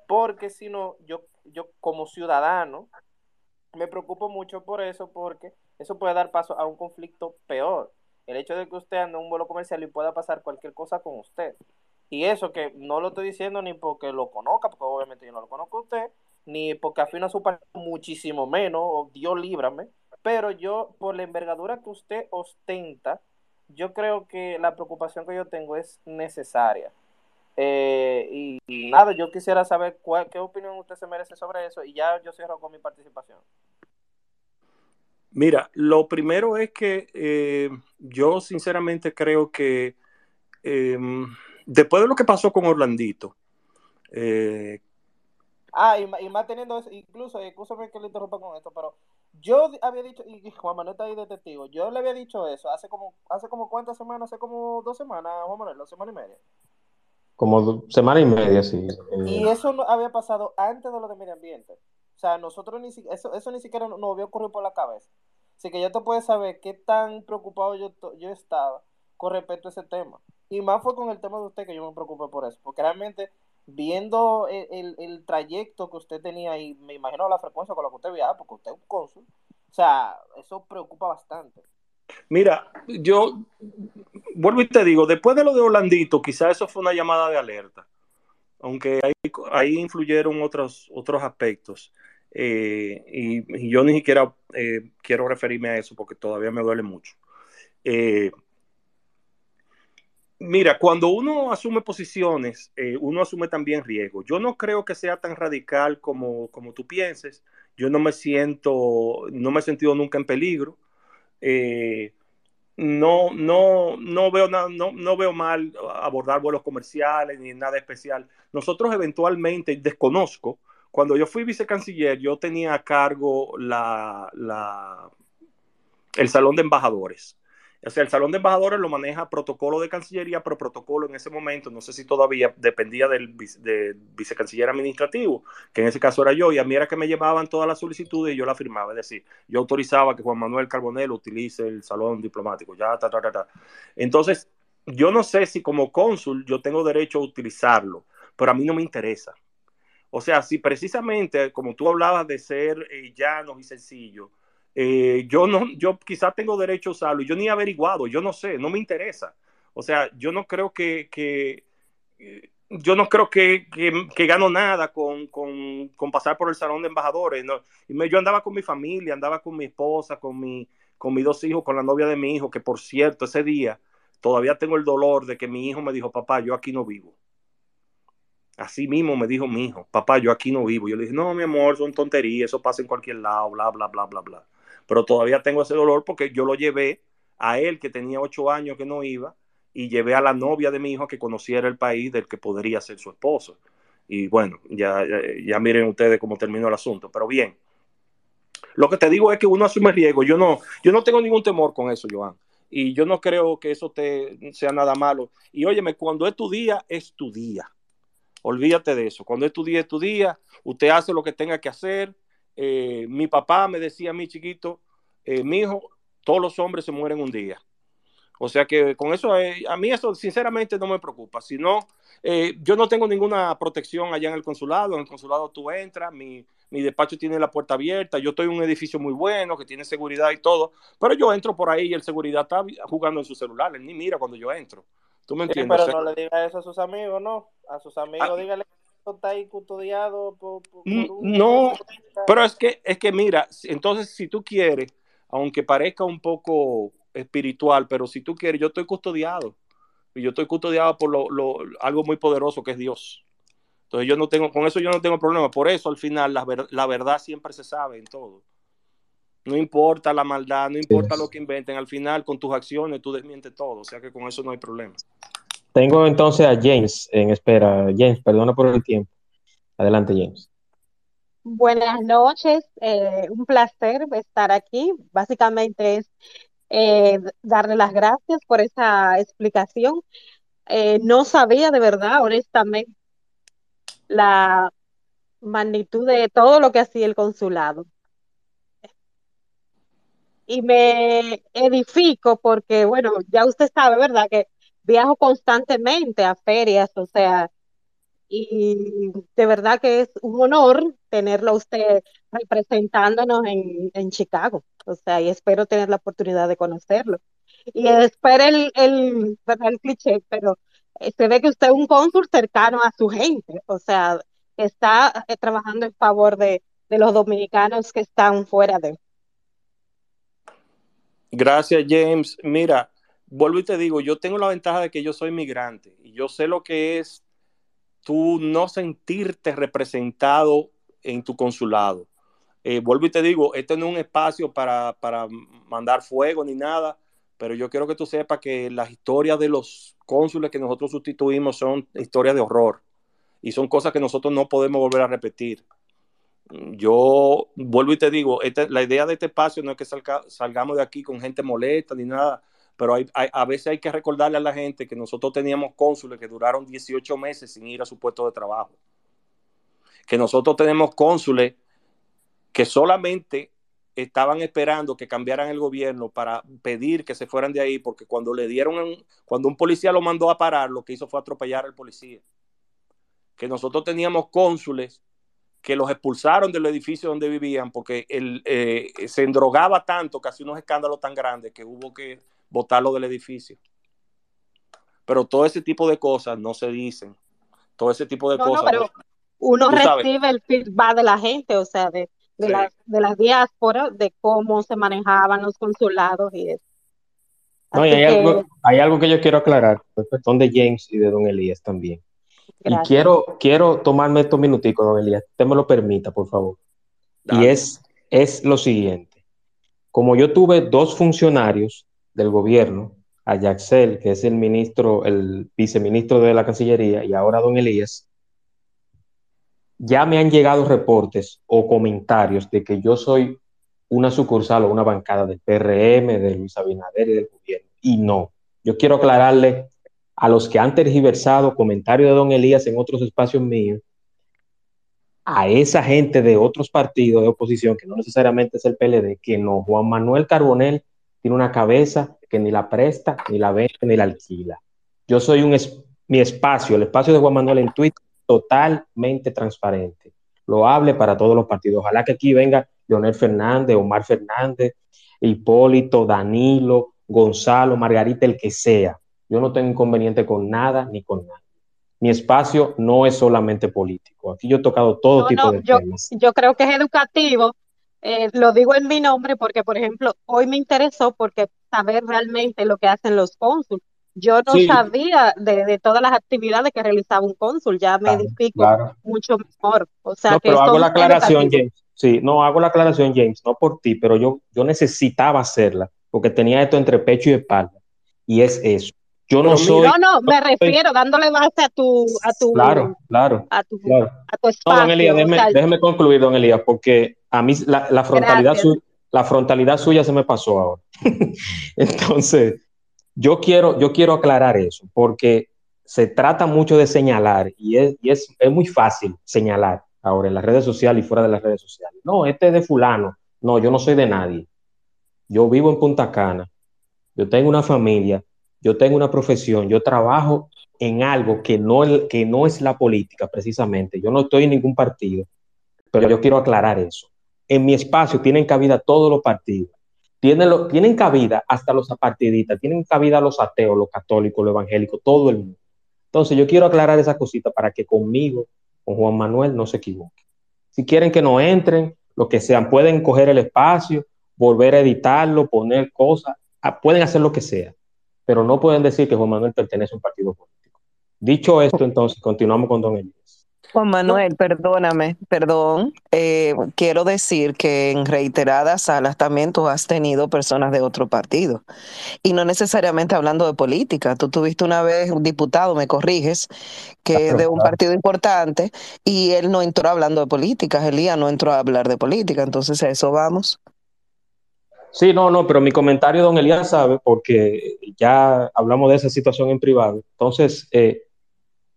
Speaker 9: porque si no, yo, yo como ciudadano me preocupo mucho por eso, porque eso puede dar paso a un conflicto peor. El hecho de que usted ande en un vuelo comercial y pueda pasar cualquier cosa con usted. Y eso que no lo estoy diciendo ni porque lo conozca, porque obviamente yo no lo conozco a usted, ni porque afina su parte muchísimo menos, o Dios líbrame, pero yo, por la envergadura que usted ostenta, yo creo que la preocupación que yo tengo es necesaria. Eh, y, nada, yo quisiera saber cuál, qué opinión usted se merece sobre eso y ya yo cierro con mi participación.
Speaker 2: Mira, lo primero es que eh, yo sinceramente creo que em, después de lo que pasó con Orlandito, eh,
Speaker 9: Ah, y, y, más teniendo eso, incluso, escúchame que le interrumpa con esto, pero yo había dicho, y Juan Manuel está ahí de testigo, yo le había dicho eso hace como, hace como cuántas semanas, hace como dos semanas, Juan Manuel, dos semanas y media.
Speaker 1: Como semana y media, sí.
Speaker 9: Y eso no había pasado antes de lo de medio ambiente. O sea, nosotros ni eso, eso ni siquiera nos había ocurrido por la cabeza. Así que ya te puedes saber qué tan preocupado yo, yo estaba con respecto a ese tema. Y más fue con el tema de usted que yo me preocupé por eso. Porque realmente viendo el, trayecto que usted tenía y me imagino la frecuencia con la que usted viaja, porque usted es un cónsul, o sea, eso preocupa bastante.
Speaker 2: Mira, yo vuelvo y te digo, después de lo de Orlandito, quizás eso fue una llamada de alerta, aunque ahí, influyeron otros, otros aspectos. Eh, y, yo ni siquiera eh, quiero referirme a eso porque todavía me duele mucho. Eh, Mira, cuando uno asume posiciones, uno asume también riesgo. Yo no creo que sea tan radical como, como tú pienses. Yo no me siento, no me he sentido nunca en peligro. No, no, no veo nada, no, no veo mal abordar vuelos comerciales ni nada especial. Nosotros eventualmente, desconozco, cuando yo fui vicecanciller, yo tenía a cargo la, la, el salón de embajadores. O sea, el Salón de Embajadores lo maneja protocolo de Cancillería, pero protocolo en ese momento, no sé si todavía dependía del, vicecanciller administrativo, que en ese caso era yo, y a mí era que me llevaban todas las solicitudes y yo la firmaba. Es decir, yo autorizaba que Juan Manuel Carbonelo utilice el salón diplomático, ya, ta, ta, ta, ta. Entonces, yo no sé si como cónsul yo tengo derecho a utilizarlo, pero a mí no me interesa. O sea, si precisamente, como tú hablabas de ser eh, llanos y sencillo, eh, yo no, yo quizás tengo derecho a usarlo yo ni he averiguado, yo no sé, no me interesa. O sea, yo no creo que, que eh, yo no creo que, que, gano nada con, con, con, pasar por el salón de embajadores. ¿no? Y yo andaba con mi familia, andaba con mi esposa, con, mi, con mis dos hijos, con la novia de mi hijo, que por cierto, ese día todavía tengo el dolor de que mi hijo me dijo, papá, yo aquí no vivo. Así mismo me dijo mi hijo, papá, yo aquí no vivo. Yo le dije, no, mi amor, son tonterías, eso pasa en cualquier lado, bla, bla, bla, bla, bla pero todavía tengo ese dolor porque yo lo llevé a él que tenía ocho años que no iba y llevé a la novia de mi hijo que conociera el país del que podría ser su esposo. Y bueno, ya, ya, miren ustedes cómo terminó el asunto. Pero bien, lo que te digo es que uno asume riesgo. Yo no, yo no tengo ningún temor con eso, Joan. Y yo no creo que eso te sea nada malo. Y óyeme, cuando es tu día, es tu día. Olvídate de eso. Cuando es tu día, es tu día. Usted hace lo que tenga que hacer. Eh, mi papá me decía a mí chiquito, eh, mi hijo, todos los hombres se mueren un día. O sea que con eso, eh, a mí eso sinceramente no me preocupa. Si no, yo no tengo ninguna protección allá en el consulado. En el consulado tú entras, mi, mi despacho tiene la puerta abierta, yo estoy en un edificio muy bueno que tiene seguridad y todo, pero yo entro por ahí y el seguridad está jugando en su celular, él ni mira cuando yo entro. ¿Tú me entiendes?
Speaker 9: pero no le diga eso a sus amigos, ¿no? A sus amigos, ah, dígale está ahí custodiado por,
Speaker 2: No, pero es que, es que mira, entonces si tú quieres, aunque parezca un poco espiritual, pero si tú quieres, yo estoy custodiado. Y yo estoy custodiado por lo, lo, algo muy poderoso que es Dios. Entonces yo no tengo, con eso yo no tengo problema. Por eso al final la, la verdad siempre se sabe en todo. No importa la maldad, no importa lo que inventen, al final con tus acciones tú desmientes todo. O sea que con eso no hay problema.
Speaker 1: Tengo entonces a James en espera. James, perdona por el tiempo. Adelante, James.
Speaker 10: Buenas noches, eh, un placer estar aquí. Básicamente es eh, darle las gracias por esa explicación. Eh, no sabía de verdad, honestamente, la, magnitud de todo lo que hacía el consulado. Y me edifico porque, bueno, ya usted sabe, ¿verdad? Que viajo constantemente a ferias, o sea, y de verdad que es un honor tenerlo a usted representándonos en, en Chicago, o sea, y espero tener la oportunidad de conocerlo. Y espero el, el, el cliché, pero eh, se ve que usted es un cónsul cercano a su gente, o sea, está eh, trabajando en favor de, de los dominicanos que están fuera de.
Speaker 2: Gracias, James. Mira, vuelvo y te digo, yo tengo la ventaja de que yo soy migrante y yo sé lo que es tú no sentirte representado en tu consulado. Eh, vuelvo y te digo, este no es un espacio para, para mandar fuego ni nada, pero yo quiero que tú sepas que las historias de los cónsules que nosotros sustituimos son historias de horror y son cosas que nosotros no podemos volver a repetir. Yo vuelvo y te digo, la idea de este espacio no es que salga, salgamos de aquí con gente molesta ni nada, pero hay, a veces hay que recordarle a la gente que nosotros teníamos cónsules que duraron 18 meses sin ir a su puesto de trabajo. Que nosotros tenemos cónsules que solamente estaban esperando que cambiaran el gobierno para pedir que se fueran de ahí, porque cuando le dieron, cuando un policía lo mandó a parar, lo que hizo fue atropellar al policía. Que nosotros teníamos cónsules que los expulsaron del edificio donde vivían porque él, eh, se endrogaba tanto, casi unos escándalos tan grandes que hubo que botarlo del edificio. Pero todo ese tipo de cosas no se dicen. Todo ese tipo de
Speaker 10: No,
Speaker 2: cosas.
Speaker 10: no, pero uno recibe el feedback de la gente, o sea, de, de,
Speaker 2: Sí.
Speaker 10: la, de las diásporas, de cómo se manejaban los consulados y eso.
Speaker 1: No, y
Speaker 10: Así
Speaker 1: hay
Speaker 10: que,
Speaker 1: algo, hay algo que yo quiero aclarar, pues, perdón de James y de Don Elías también. Y quiero, quiero tomarme estos minuticos, Don Elías, usted me lo permita, por favor. Y es, es lo siguiente. Como yo tuve dos funcionarios del gobierno, a que es el ministro, el viceministro de la Cancillería, y ahora Don Elías, ya me han llegado reportes o comentarios de que yo soy una sucursal o una bancada del PRM, de Luis Abinader y del gobierno. Y no, yo quiero aclararle a los que han tergiversado comentarios de don Elías en otros espacios míos, a esa gente de otros partidos de oposición, que no necesariamente es el PLD, que no, Juan Manuel Carbonel tiene una cabeza que ni la presta, ni la vende, ni la alquila. Yo soy un, es, mi espacio, el espacio de Juan Manuel en Twitter, totalmente transparente. Lo hable para todos los partidos. Ojalá que aquí venga Leonel Fernández, Omar Fernández, Hipólito, Danilo, Gonzalo, Margarita, el que sea. Yo no tengo inconveniente con nada ni con nada. Mi espacio no es solamente político. Aquí yo he tocado todo
Speaker 10: No,
Speaker 1: tipo
Speaker 10: no,
Speaker 1: de
Speaker 10: yo,
Speaker 1: temas.
Speaker 10: yo creo que es educativo. Eh, lo digo en mi nombre porque, por ejemplo, hoy me interesó porque saber realmente lo que hacen los cónsules. Yo no
Speaker 1: Sí,
Speaker 10: sabía de, de todas las actividades que realizaba un cónsul, ya me
Speaker 1: claro,
Speaker 10: edifico
Speaker 1: claro.
Speaker 10: mucho mejor. O sea
Speaker 1: No,
Speaker 10: que
Speaker 1: pero hago la aclaración. James. Sí, no, hago la aclaración, James, no por ti, pero yo, yo necesitaba hacerla porque tenía esto entre pecho y espalda. Y es eso. Yo no
Speaker 2: Pero
Speaker 1: soy,
Speaker 10: No, no,
Speaker 1: no
Speaker 10: me
Speaker 1: soy,
Speaker 10: refiero dándole base a tu, a tu,
Speaker 1: claro, claro,
Speaker 10: a tu,
Speaker 1: claro.
Speaker 10: a tu
Speaker 1: No, don Elías,
Speaker 10: espacio. O
Speaker 1: déjeme,
Speaker 10: sea,
Speaker 1: déjeme concluir, don Elías, porque a mí la, la frontalidad, su- la frontalidad suya se me pasó ahora. Entonces, yo quiero, yo quiero aclarar eso, porque se trata mucho de señalar y es, y es, es muy fácil señalar ahora en las redes sociales y fuera de las redes sociales. No, este es de fulano. No, yo no soy de nadie. Yo vivo en Punta Cana, yo tengo una familia, yo tengo una profesión, yo trabajo en algo que no, que no es la política precisamente. Yo no estoy en ningún partido, pero yo quiero aclarar eso. En mi espacio tienen cabida todos los partidos. Tienen, tienen cabida hasta los apartidistas, tienen cabida los ateos, los católicos, los evangélicos, todo el mundo. Entonces yo quiero aclarar esa cosita para que conmigo, con Juan Manuel, no se equivoque. Si quieren que no entren, lo que sean, pueden coger el espacio, volver a editarlo, poner cosas, ah, pueden hacer lo que sea, pero no pueden decir que Juan Manuel pertenece a un partido político. Dicho esto, entonces, continuamos con Don Elías.
Speaker 5: Juan Manuel, perdóname, perdón. Eh, quiero decir que en reiteradas salas también tú has tenido personas de otro partido y no necesariamente hablando de política. Tú tuviste una vez un diputado, me corriges, que es
Speaker 1: Claro,
Speaker 5: de un
Speaker 1: claro.
Speaker 5: partido importante y él no entró hablando de política, Elías no entró a hablar de política, entonces a eso vamos.
Speaker 1: Sí, no, no, pero mi comentario, don Elías, sabe, porque ya hablamos de esa situación en privado. Entonces, eh,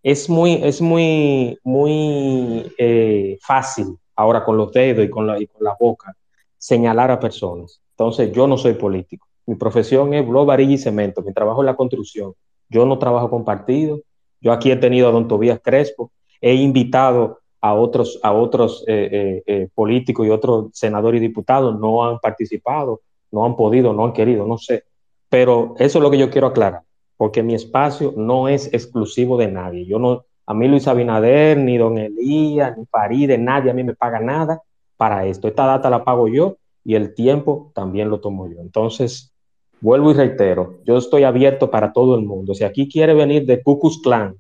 Speaker 1: es muy, es muy, muy eh, fácil ahora con los dedos y con, la, y con la boca señalar a personas. Entonces, yo no soy político. Mi profesión es blog, varilla y cemento. Mi trabajo es la construcción. Yo no trabajo con partidos. Yo aquí he tenido a don Tobías Crespo. He invitado a otros, a otros eh, eh, eh, políticos y otros senadores y diputados. No han participado, no han podido, no han querido, no sé. Pero eso es lo que yo quiero aclarar, porque mi espacio no es exclusivo de nadie. Yo no, a mí Luis Abinader, ni don Elías, ni Paride, nadie a mí me paga nada para esto. Esta data la pago yo y el tiempo también lo tomo yo. Entonces, vuelvo y reitero, yo estoy abierto para todo el mundo. Si aquí quiere venir de Cucus Clan,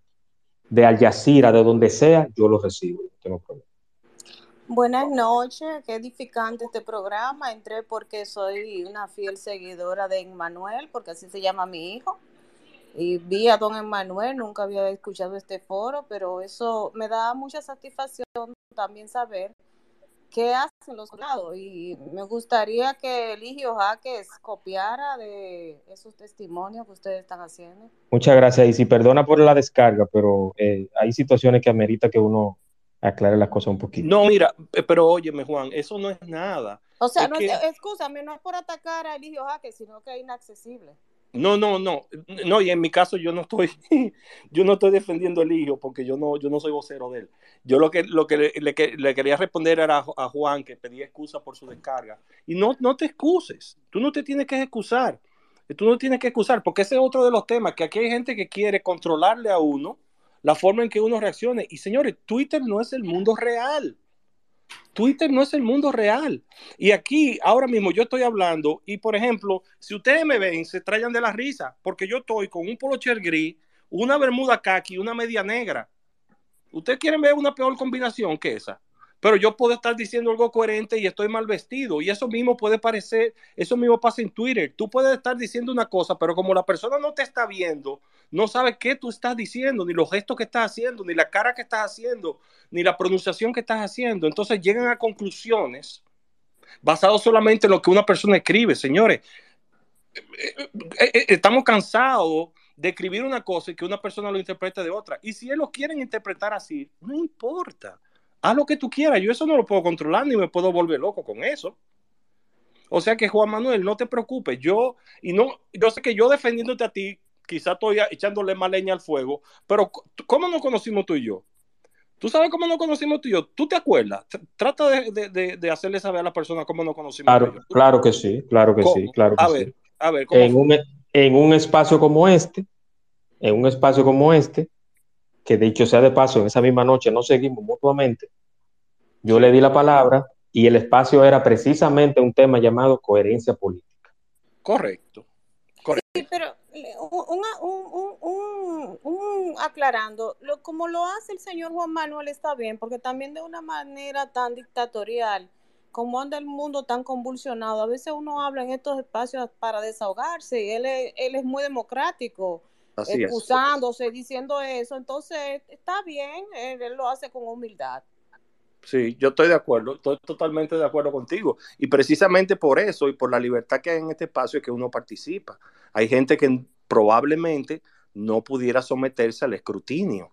Speaker 1: de Al Jazeera, de donde sea, yo lo recibo. No tengo problema.
Speaker 11: Buenas noches, qué edificante este programa. Entré porque soy una fiel seguidora de Emmanuel, porque así se llama mi hijo. Y vi a don Emmanuel, nunca había escuchado este foro, pero eso me da mucha satisfacción también saber qué hacen los lados. Y me gustaría que Eligio Jaques copiara de esos testimonios que ustedes están haciendo.
Speaker 1: Muchas gracias, y si perdona por la descarga, pero eh, hay situaciones que amerita que uno aclare las cosas un poquito.
Speaker 2: No, mira, eh, pero óyeme, Juan, eso no es nada.
Speaker 11: O sea,
Speaker 2: Es
Speaker 11: no
Speaker 2: que-
Speaker 11: es, escúchame, no es por atacar a Eligio Jaques, sino que es inaccesible.
Speaker 2: No, no, no, no, y en mi caso yo no estoy, yo no estoy defendiendo el hijo porque yo no, yo no soy vocero de él. Yo lo que, lo que le, le que- le quería responder era a, a Juan que pedía excusa por su descarga. Y no, no te excuses, tú no te tienes que excusar, tú no tienes que excusar, porque ese es otro de los temas, que aquí hay gente que quiere controlarle a uno la forma en que uno reaccione. Y señores, Twitter no es el mundo real. Twitter no es el mundo real. Y aquí, ahora mismo, yo estoy hablando, y por ejemplo, si ustedes me ven, se traigan de la risa, porque yo estoy con un polocher gris, una bermuda khaki una media negra. Ustedes quieren ver una peor combinación que esa. Pero yo puedo estar diciendo algo coherente y estoy mal vestido. Y eso mismo puede parecer, eso mismo pasa en Twitter. Tú puedes estar diciendo una cosa, pero como la persona no te está viendo, no sabe qué tú estás diciendo, ni los gestos que estás haciendo, ni la cara que estás haciendo, ni la pronunciación que estás haciendo. Entonces llegan a conclusiones basadas solamente en lo que una persona escribe. Señores, eh, eh, eh, estamos cansados de escribir una cosa y que una persona lo interprete de otra. Y si ellos lo quieren interpretar así, no importa. Haz lo que tú quieras. Yo eso no lo puedo controlar ni me puedo volver loco con eso. O sea que Juan Manuel, no te preocupes. Yo, y no, yo sé que yo defendiéndote a ti, quizá estoy echándole más leña al fuego, pero ¿cómo nos conocimos tú y yo? ¿Tú sabes cómo nos conocimos tú y yo? ¿Tú te acuerdas? Tr- Trata de, de- de- de hacerle saber a la persona cómo nos conocimos tú
Speaker 1: Claro,
Speaker 2: yo.
Speaker 1: claro que sí, claro que
Speaker 2: ¿Cómo?
Speaker 1: sí, claro que
Speaker 2: A
Speaker 1: sí.
Speaker 2: ver, a ver, ¿cómo
Speaker 1: En
Speaker 2: fue?
Speaker 1: un, en un espacio como este, en un espacio como este, que dicho sea de paso, en esa misma noche nos seguimos mutuamente, yo le di la palabra y el espacio era precisamente un tema llamado coherencia política.
Speaker 2: Correcto.
Speaker 11: Sí, pero un, una- un- un- un- un- aclarando, lo, como lo hace el señor Juan Manuel está bien, porque también de una manera tan dictatorial, como anda el mundo tan convulsionado, a veces uno habla en estos espacios para desahogarse, y él es, él es muy democrático,
Speaker 2: Así es.
Speaker 11: excusándose, diciendo eso, entonces está bien, él, él lo hace con humildad.
Speaker 2: Sí, yo estoy de acuerdo, estoy totalmente de acuerdo contigo. Y precisamente por eso y por la libertad que hay en este espacio es que uno participa. Hay gente que probablemente no pudiera someterse al escrutinio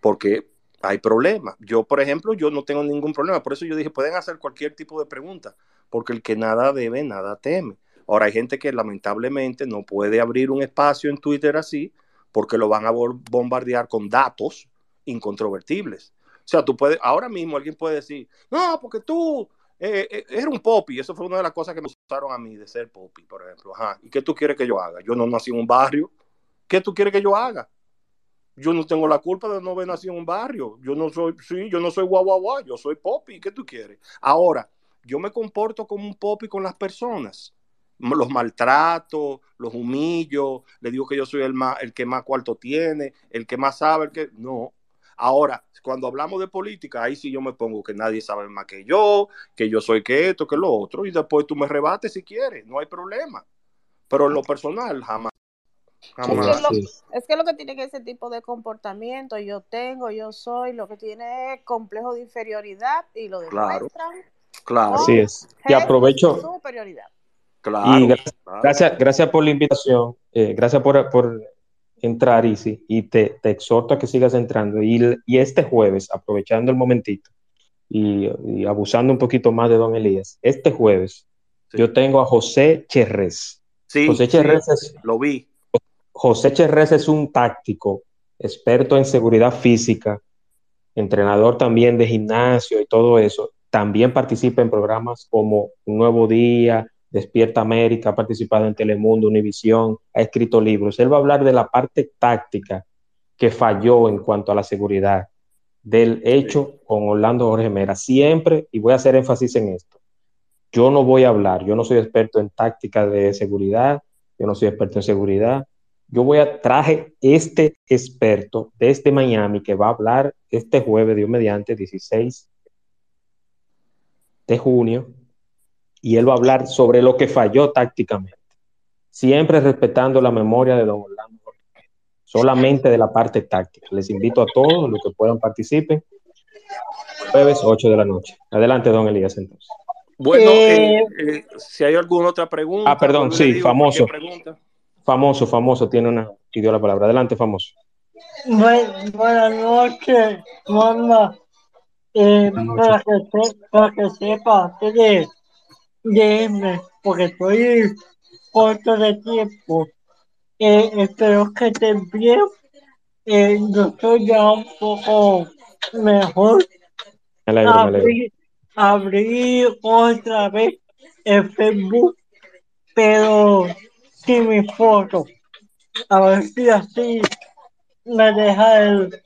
Speaker 2: porque hay problemas. Yo, por ejemplo, yo no tengo ningún problema. Por eso yo dije, pueden hacer cualquier tipo de pregunta, porque el que nada debe, nada teme. Ahora hay gente que lamentablemente no puede abrir un espacio en Twitter así porque lo van a bombardear con datos incontrovertibles. O sea, tú puedes, ahora mismo alguien puede decir, no, porque tú eh, eh, eres un popi. Eso fue una de las cosas que me gustaron a mí de ser popi, por ejemplo. Ajá. ¿Y qué tú quieres que yo haga? Yo no nací en un barrio. ¿Qué tú quieres que yo haga? Yo no tengo la culpa de no haber nacido en un barrio. Yo no soy, sí, yo no soy guau, guau, guau, yo soy popi. ¿Qué tú quieres? Ahora, yo me comporto como un popi con las personas. Los maltrato, los humillo, le digo que yo soy el, más, el que más cuarto tiene, el que más sabe, el que... No. Ahora, cuando hablamos de política, ahí sí yo me pongo que nadie sabe más que yo, que yo soy que esto, que lo otro, y después tú me rebates si quieres, no hay problema. Pero en lo personal, jamás.
Speaker 11: Es
Speaker 2: Jamás.
Speaker 11: que, lo, es que lo que tiene que ese tipo de comportamiento, yo tengo, yo soy, lo que tiene es complejo de inferioridad y lo demuestran
Speaker 2: claro,
Speaker 1: Así es. Y aprovecho,
Speaker 11: superioridad.
Speaker 1: y
Speaker 2: claro,
Speaker 1: gra-
Speaker 2: claro.
Speaker 1: gracias, gracias por la invitación, eh, gracias por, por entrar, Isi, y te, te exhorto a que sigas entrando. Y, y este jueves, aprovechando el momentito y, y abusando un poquito más de don Elías, este jueves
Speaker 2: Sí.
Speaker 1: yo tengo a José Cherrés.
Speaker 2: Sí,
Speaker 1: José
Speaker 2: sí,
Speaker 1: Cherrés es,
Speaker 2: lo vi.
Speaker 1: José Cherrés es un táctico, experto en seguridad física, entrenador también de gimnasio y todo eso. También participa en programas como Un Nuevo Día, Despierta América, ha participado en Telemundo, Univisión, ha escrito libros. Él va a hablar de la parte táctica que falló en cuanto a la seguridad del hecho con Orlando Jorge Mera. Siempre, y voy a hacer énfasis en esto, yo no voy a hablar, yo no soy experto en táctica de seguridad, yo no soy experto en seguridad. Yo voy a traje este experto desde Miami que va a hablar este jueves, Dios mediante, 16 de junio, y él va a hablar sobre lo que falló tácticamente, siempre respetando la memoria de don Orlando, solamente de la parte táctica. Les invito a todos los que puedan participen, jueves 8 de la noche. Adelante, don Elías, entonces.
Speaker 2: Bueno,
Speaker 10: Eh,
Speaker 2: eh, eh, si hay alguna otra pregunta.
Speaker 1: Ah, perdón, sí, famoso. Famoso, famoso, tiene una, pidió la palabra. Adelante, famoso.
Speaker 12: Bu- buenas noches, mamá. Eh,
Speaker 1: Buenas
Speaker 12: para, que para que sepa, antes de, irme, porque estoy corto de tiempo, eh, espero que estén bien. Eh, yo estoy ya un poco mejor.
Speaker 1: Me alegro, me.
Speaker 12: Abrí, otra vez el Facebook, pero sin mi foto. A ver si así me deja el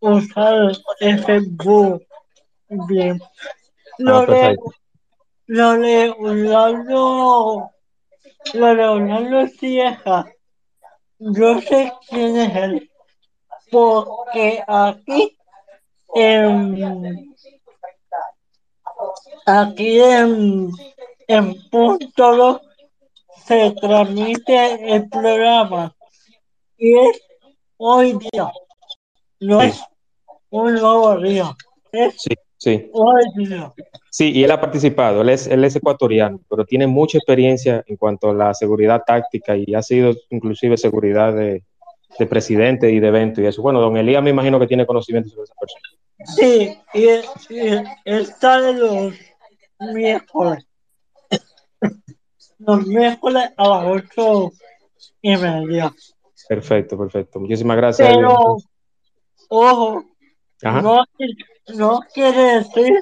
Speaker 12: usar el Facebook bien.
Speaker 1: Ah,
Speaker 12: Lo
Speaker 1: perfecto.
Speaker 12: Lo de Orlando, lo de Orlando Cieja, yo sé quién es él, porque aquí en, aquí en, en Punto Dos se transmite el programa. Y es hoy día, no
Speaker 1: Sí,
Speaker 12: es un nuevo día, es
Speaker 1: sí, sí. Sí, y él ha participado, él es, él es ecuatoriano, pero tiene mucha experiencia en cuanto a la seguridad táctica y ha sido inclusive seguridad de, de presidente y de evento y eso. Bueno, don Elías me imagino que tiene conocimiento sobre esa persona.
Speaker 12: Sí, y, y está de los miércoles, los miércoles a las ocho y media.
Speaker 1: Perfecto, perfecto. Muchísimas gracias.
Speaker 12: Pero, ojo. No, no quiere decir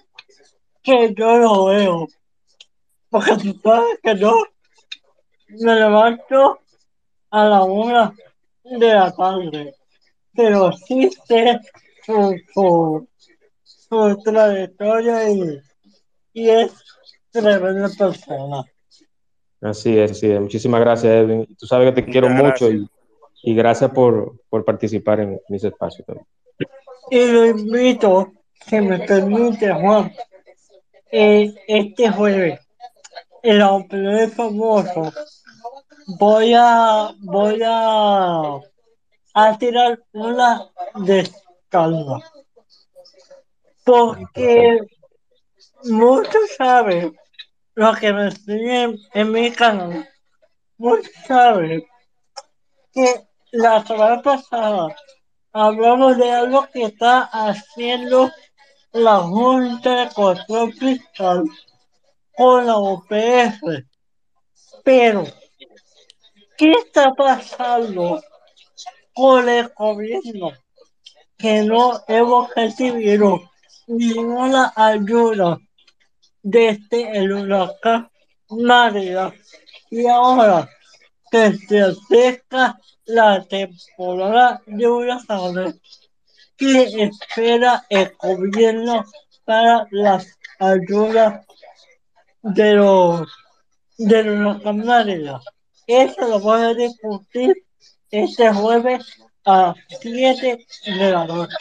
Speaker 12: que yo lo veo, porque tú sabes que yo me levanto a la una de la tarde, pero sí sé su, su, su trayectoria y, y es tremenda persona.
Speaker 1: Así es, así es. Muchísimas gracias, Edwin. Tú sabes que te quiero mucho y, y gracias por, por participar en mis espacios también.
Speaker 12: Y lo invito, si me permite, Juan, este jueves, opinión de famoso, voy a, voy a, a tirar una descarga. Porque muchos saben lo que me siguen en mi canal. Muchos saben que la semana pasada hablamos de algo que está haciendo la Junta de Control Fiscal con la OPF. Pero, ¿qué está pasando con el gobierno? Que no hemos recibido ninguna ayuda desde el huracán María. Y ahora que se acerca la temporada de huracanes, ¿qué espera el gobierno para las ayudas de los de los canarios? Eso lo voy a discutir este jueves a las 7 de la noche.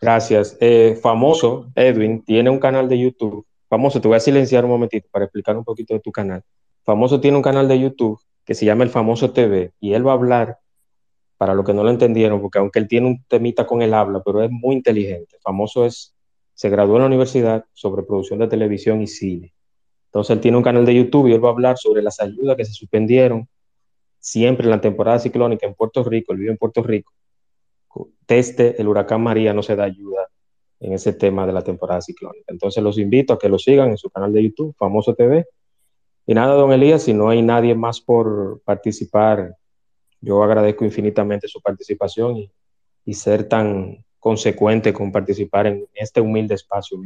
Speaker 1: Gracias. Eh, famoso, Edwin, tiene un canal de YouTube. Famoso, te voy a silenciar un momentito para explicar un poquito de tu canal. Famoso tiene un canal de YouTube que se llama El Famoso TV y él va a hablar, para los que no lo entendieron, porque aunque él tiene un temita con el habla, pero es muy inteligente. Famoso es, se graduó en la universidad sobre producción de televisión y cine. Entonces él tiene un canal de YouTube y él va a hablar sobre las ayudas que se suspendieron siempre en la temporada ciclónica en Puerto Rico, él vive en Puerto Rico, desde el huracán María no se da ayuda en ese tema de la temporada ciclónica. Entonces los invito a que lo sigan en su canal de YouTube, Famoso TV. Y nada, don Elías, si no hay nadie más por participar, yo agradezco infinitamente su participación y, ser tan consecuente con participar en este humilde espacio.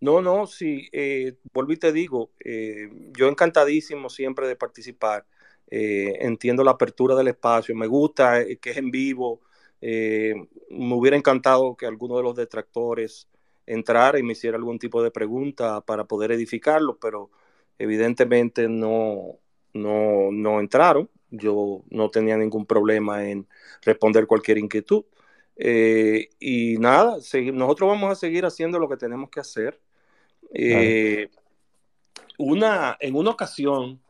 Speaker 2: No, no, sí, eh, y te digo, eh, yo encantadísimo siempre de participar. Eh, entiendo la apertura del espacio, me gusta eh, que es en vivo. Eh, me hubiera encantado que alguno de los detractores entrara y me hiciera algún tipo de pregunta para poder edificarlo, pero evidentemente no, no, no entraron. Yo no tenía ningún problema en responder cualquier inquietud. Eh, y nada, nosotros vamos a seguir haciendo lo que tenemos que hacer. Eh, una, en una ocasión,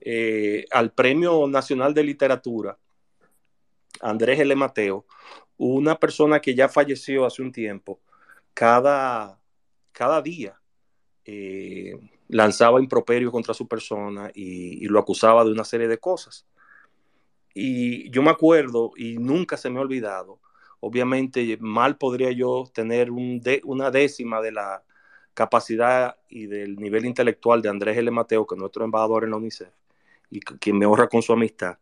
Speaker 2: eh, al Premio Nacional de Literatura, Andrés L. Mateo, una persona que ya falleció hace un tiempo, cada, cada día lanzaba improperio contra su persona y, lo acusaba de una serie de cosas. Y yo me acuerdo, y nunca se me ha olvidado, obviamente mal podría yo tener una décima de la capacidad y del nivel intelectual de Andrés L. Mateo, que es nuestro embajador en la UNICEF, y quien me honra con su amistad.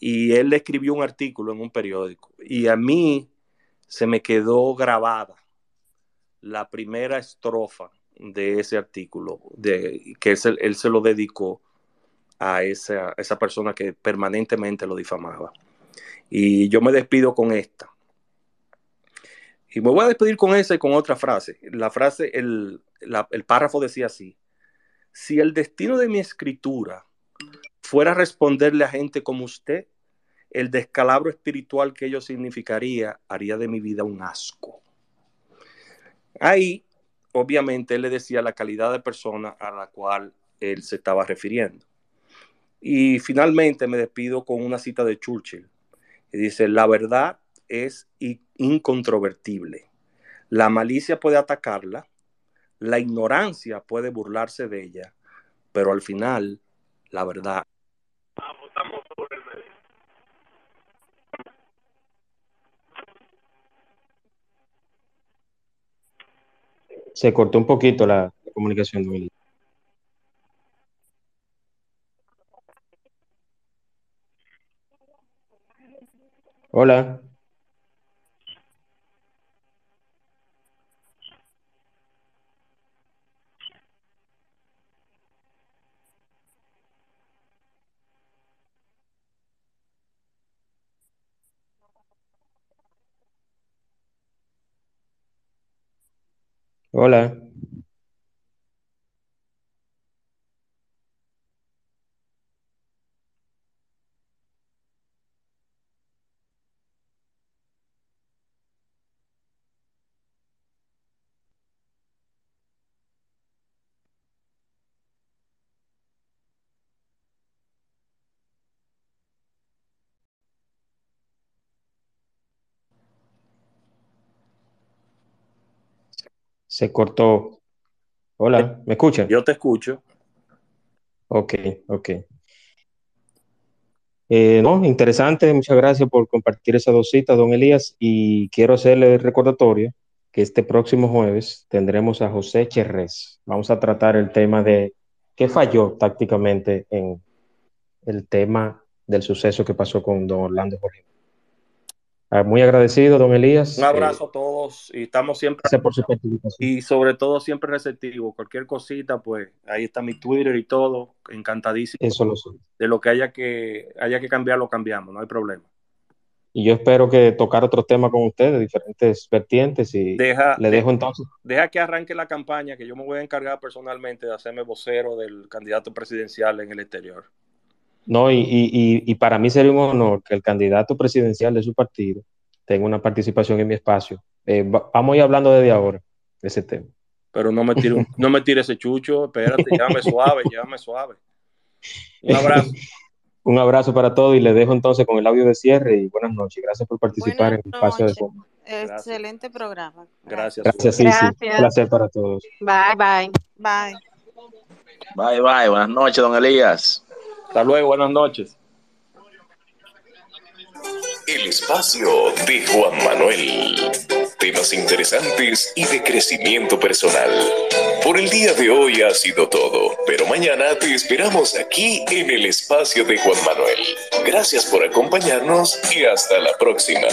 Speaker 2: Y él escribió un artículo en un periódico, y a mí se me quedó grabada la primera estrofa de ese artículo, de, que él se, lo dedicó a esa, esa persona que permanentemente lo difamaba. Y yo me despido con esta. Y me voy a despedir con esa y con otra frase. La frase, el, el párrafo decía así, si el destino de mi escritura fuera responderle a gente como usted, el descalabro espiritual que ello significaría haría de mi vida un asco. Ahí, obviamente, él le decía la calidad de persona a la cual él se estaba refiriendo. Y finalmente me despido con una cita de Churchill. Y dice, la verdad es incontrovertible. La malicia puede atacarla, la ignorancia puede burlarse de ella, pero al final, la verdad.
Speaker 1: Se cortó un poquito la, la comunicación, Elías. Hola. Hola. Se cortó. Hola, ¿me escuchan?
Speaker 2: Yo te escucho.
Speaker 1: Ok, ok. Eh, no, interesante, muchas gracias por compartir esas dos citas, don Elías, y quiero hacerle el recordatorio que este próximo jueves tendremos a José Cherrés. Vamos a tratar el tema de qué falló tácticamente en el tema del suceso que pasó con don Orlando Jorge. Ah, Muy agradecido, don Elías.
Speaker 2: Un abrazo a todos y estamos siempre
Speaker 1: Gracias por su participación.
Speaker 2: y sobre todo siempre receptivo. Cualquier cosita, pues ahí está mi Twitter y todo. Encantadísimo.
Speaker 1: Eso lo sé.
Speaker 2: De lo que haya que haya que cambiar, lo cambiamos, no hay problema.
Speaker 1: Y yo espero que tocar otro tema con ustedes, de diferentes vertientes, y
Speaker 2: Deja,
Speaker 1: le
Speaker 2: de-
Speaker 1: dejo entonces.
Speaker 2: deja que arranque la campaña, que yo me voy a encargar personalmente de hacerme vocero del candidato presidencial en el exterior.
Speaker 1: No, y, y, y, y para mí sería un honor que el candidato presidencial de su partido tenga una participación en mi espacio. Eh, va- vamos a ir hablando desde ahora de ese tema.
Speaker 2: Pero no me tire, no me tire ese chucho, espérate, llévame suave, llévame suave. Un abrazo.
Speaker 1: Un abrazo para todos y le dejo entonces con el audio de cierre y buenas noches. Gracias por participar
Speaker 11: Buenas
Speaker 1: en el espacio de forma.
Speaker 11: Excelente programa.
Speaker 2: Gracias.
Speaker 1: Gracias, Sisi.
Speaker 10: Gracias.
Speaker 1: Un placer para todos.
Speaker 10: Bye, bye.
Speaker 11: Bye.
Speaker 13: Bye, bye. Buenas noches, don Elías.
Speaker 2: Hasta luego, buenas noches.
Speaker 13: El espacio de Juan Manuel. Temas interesantes y de crecimiento personal. Por el día de hoy ha sido todo, pero mañana te esperamos aquí en el espacio de Juan Manuel. Gracias por acompañarnos y hasta la próxima.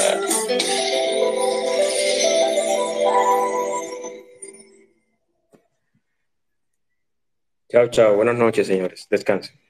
Speaker 1: Chao, chao. Buenas noches, señores. Descansen.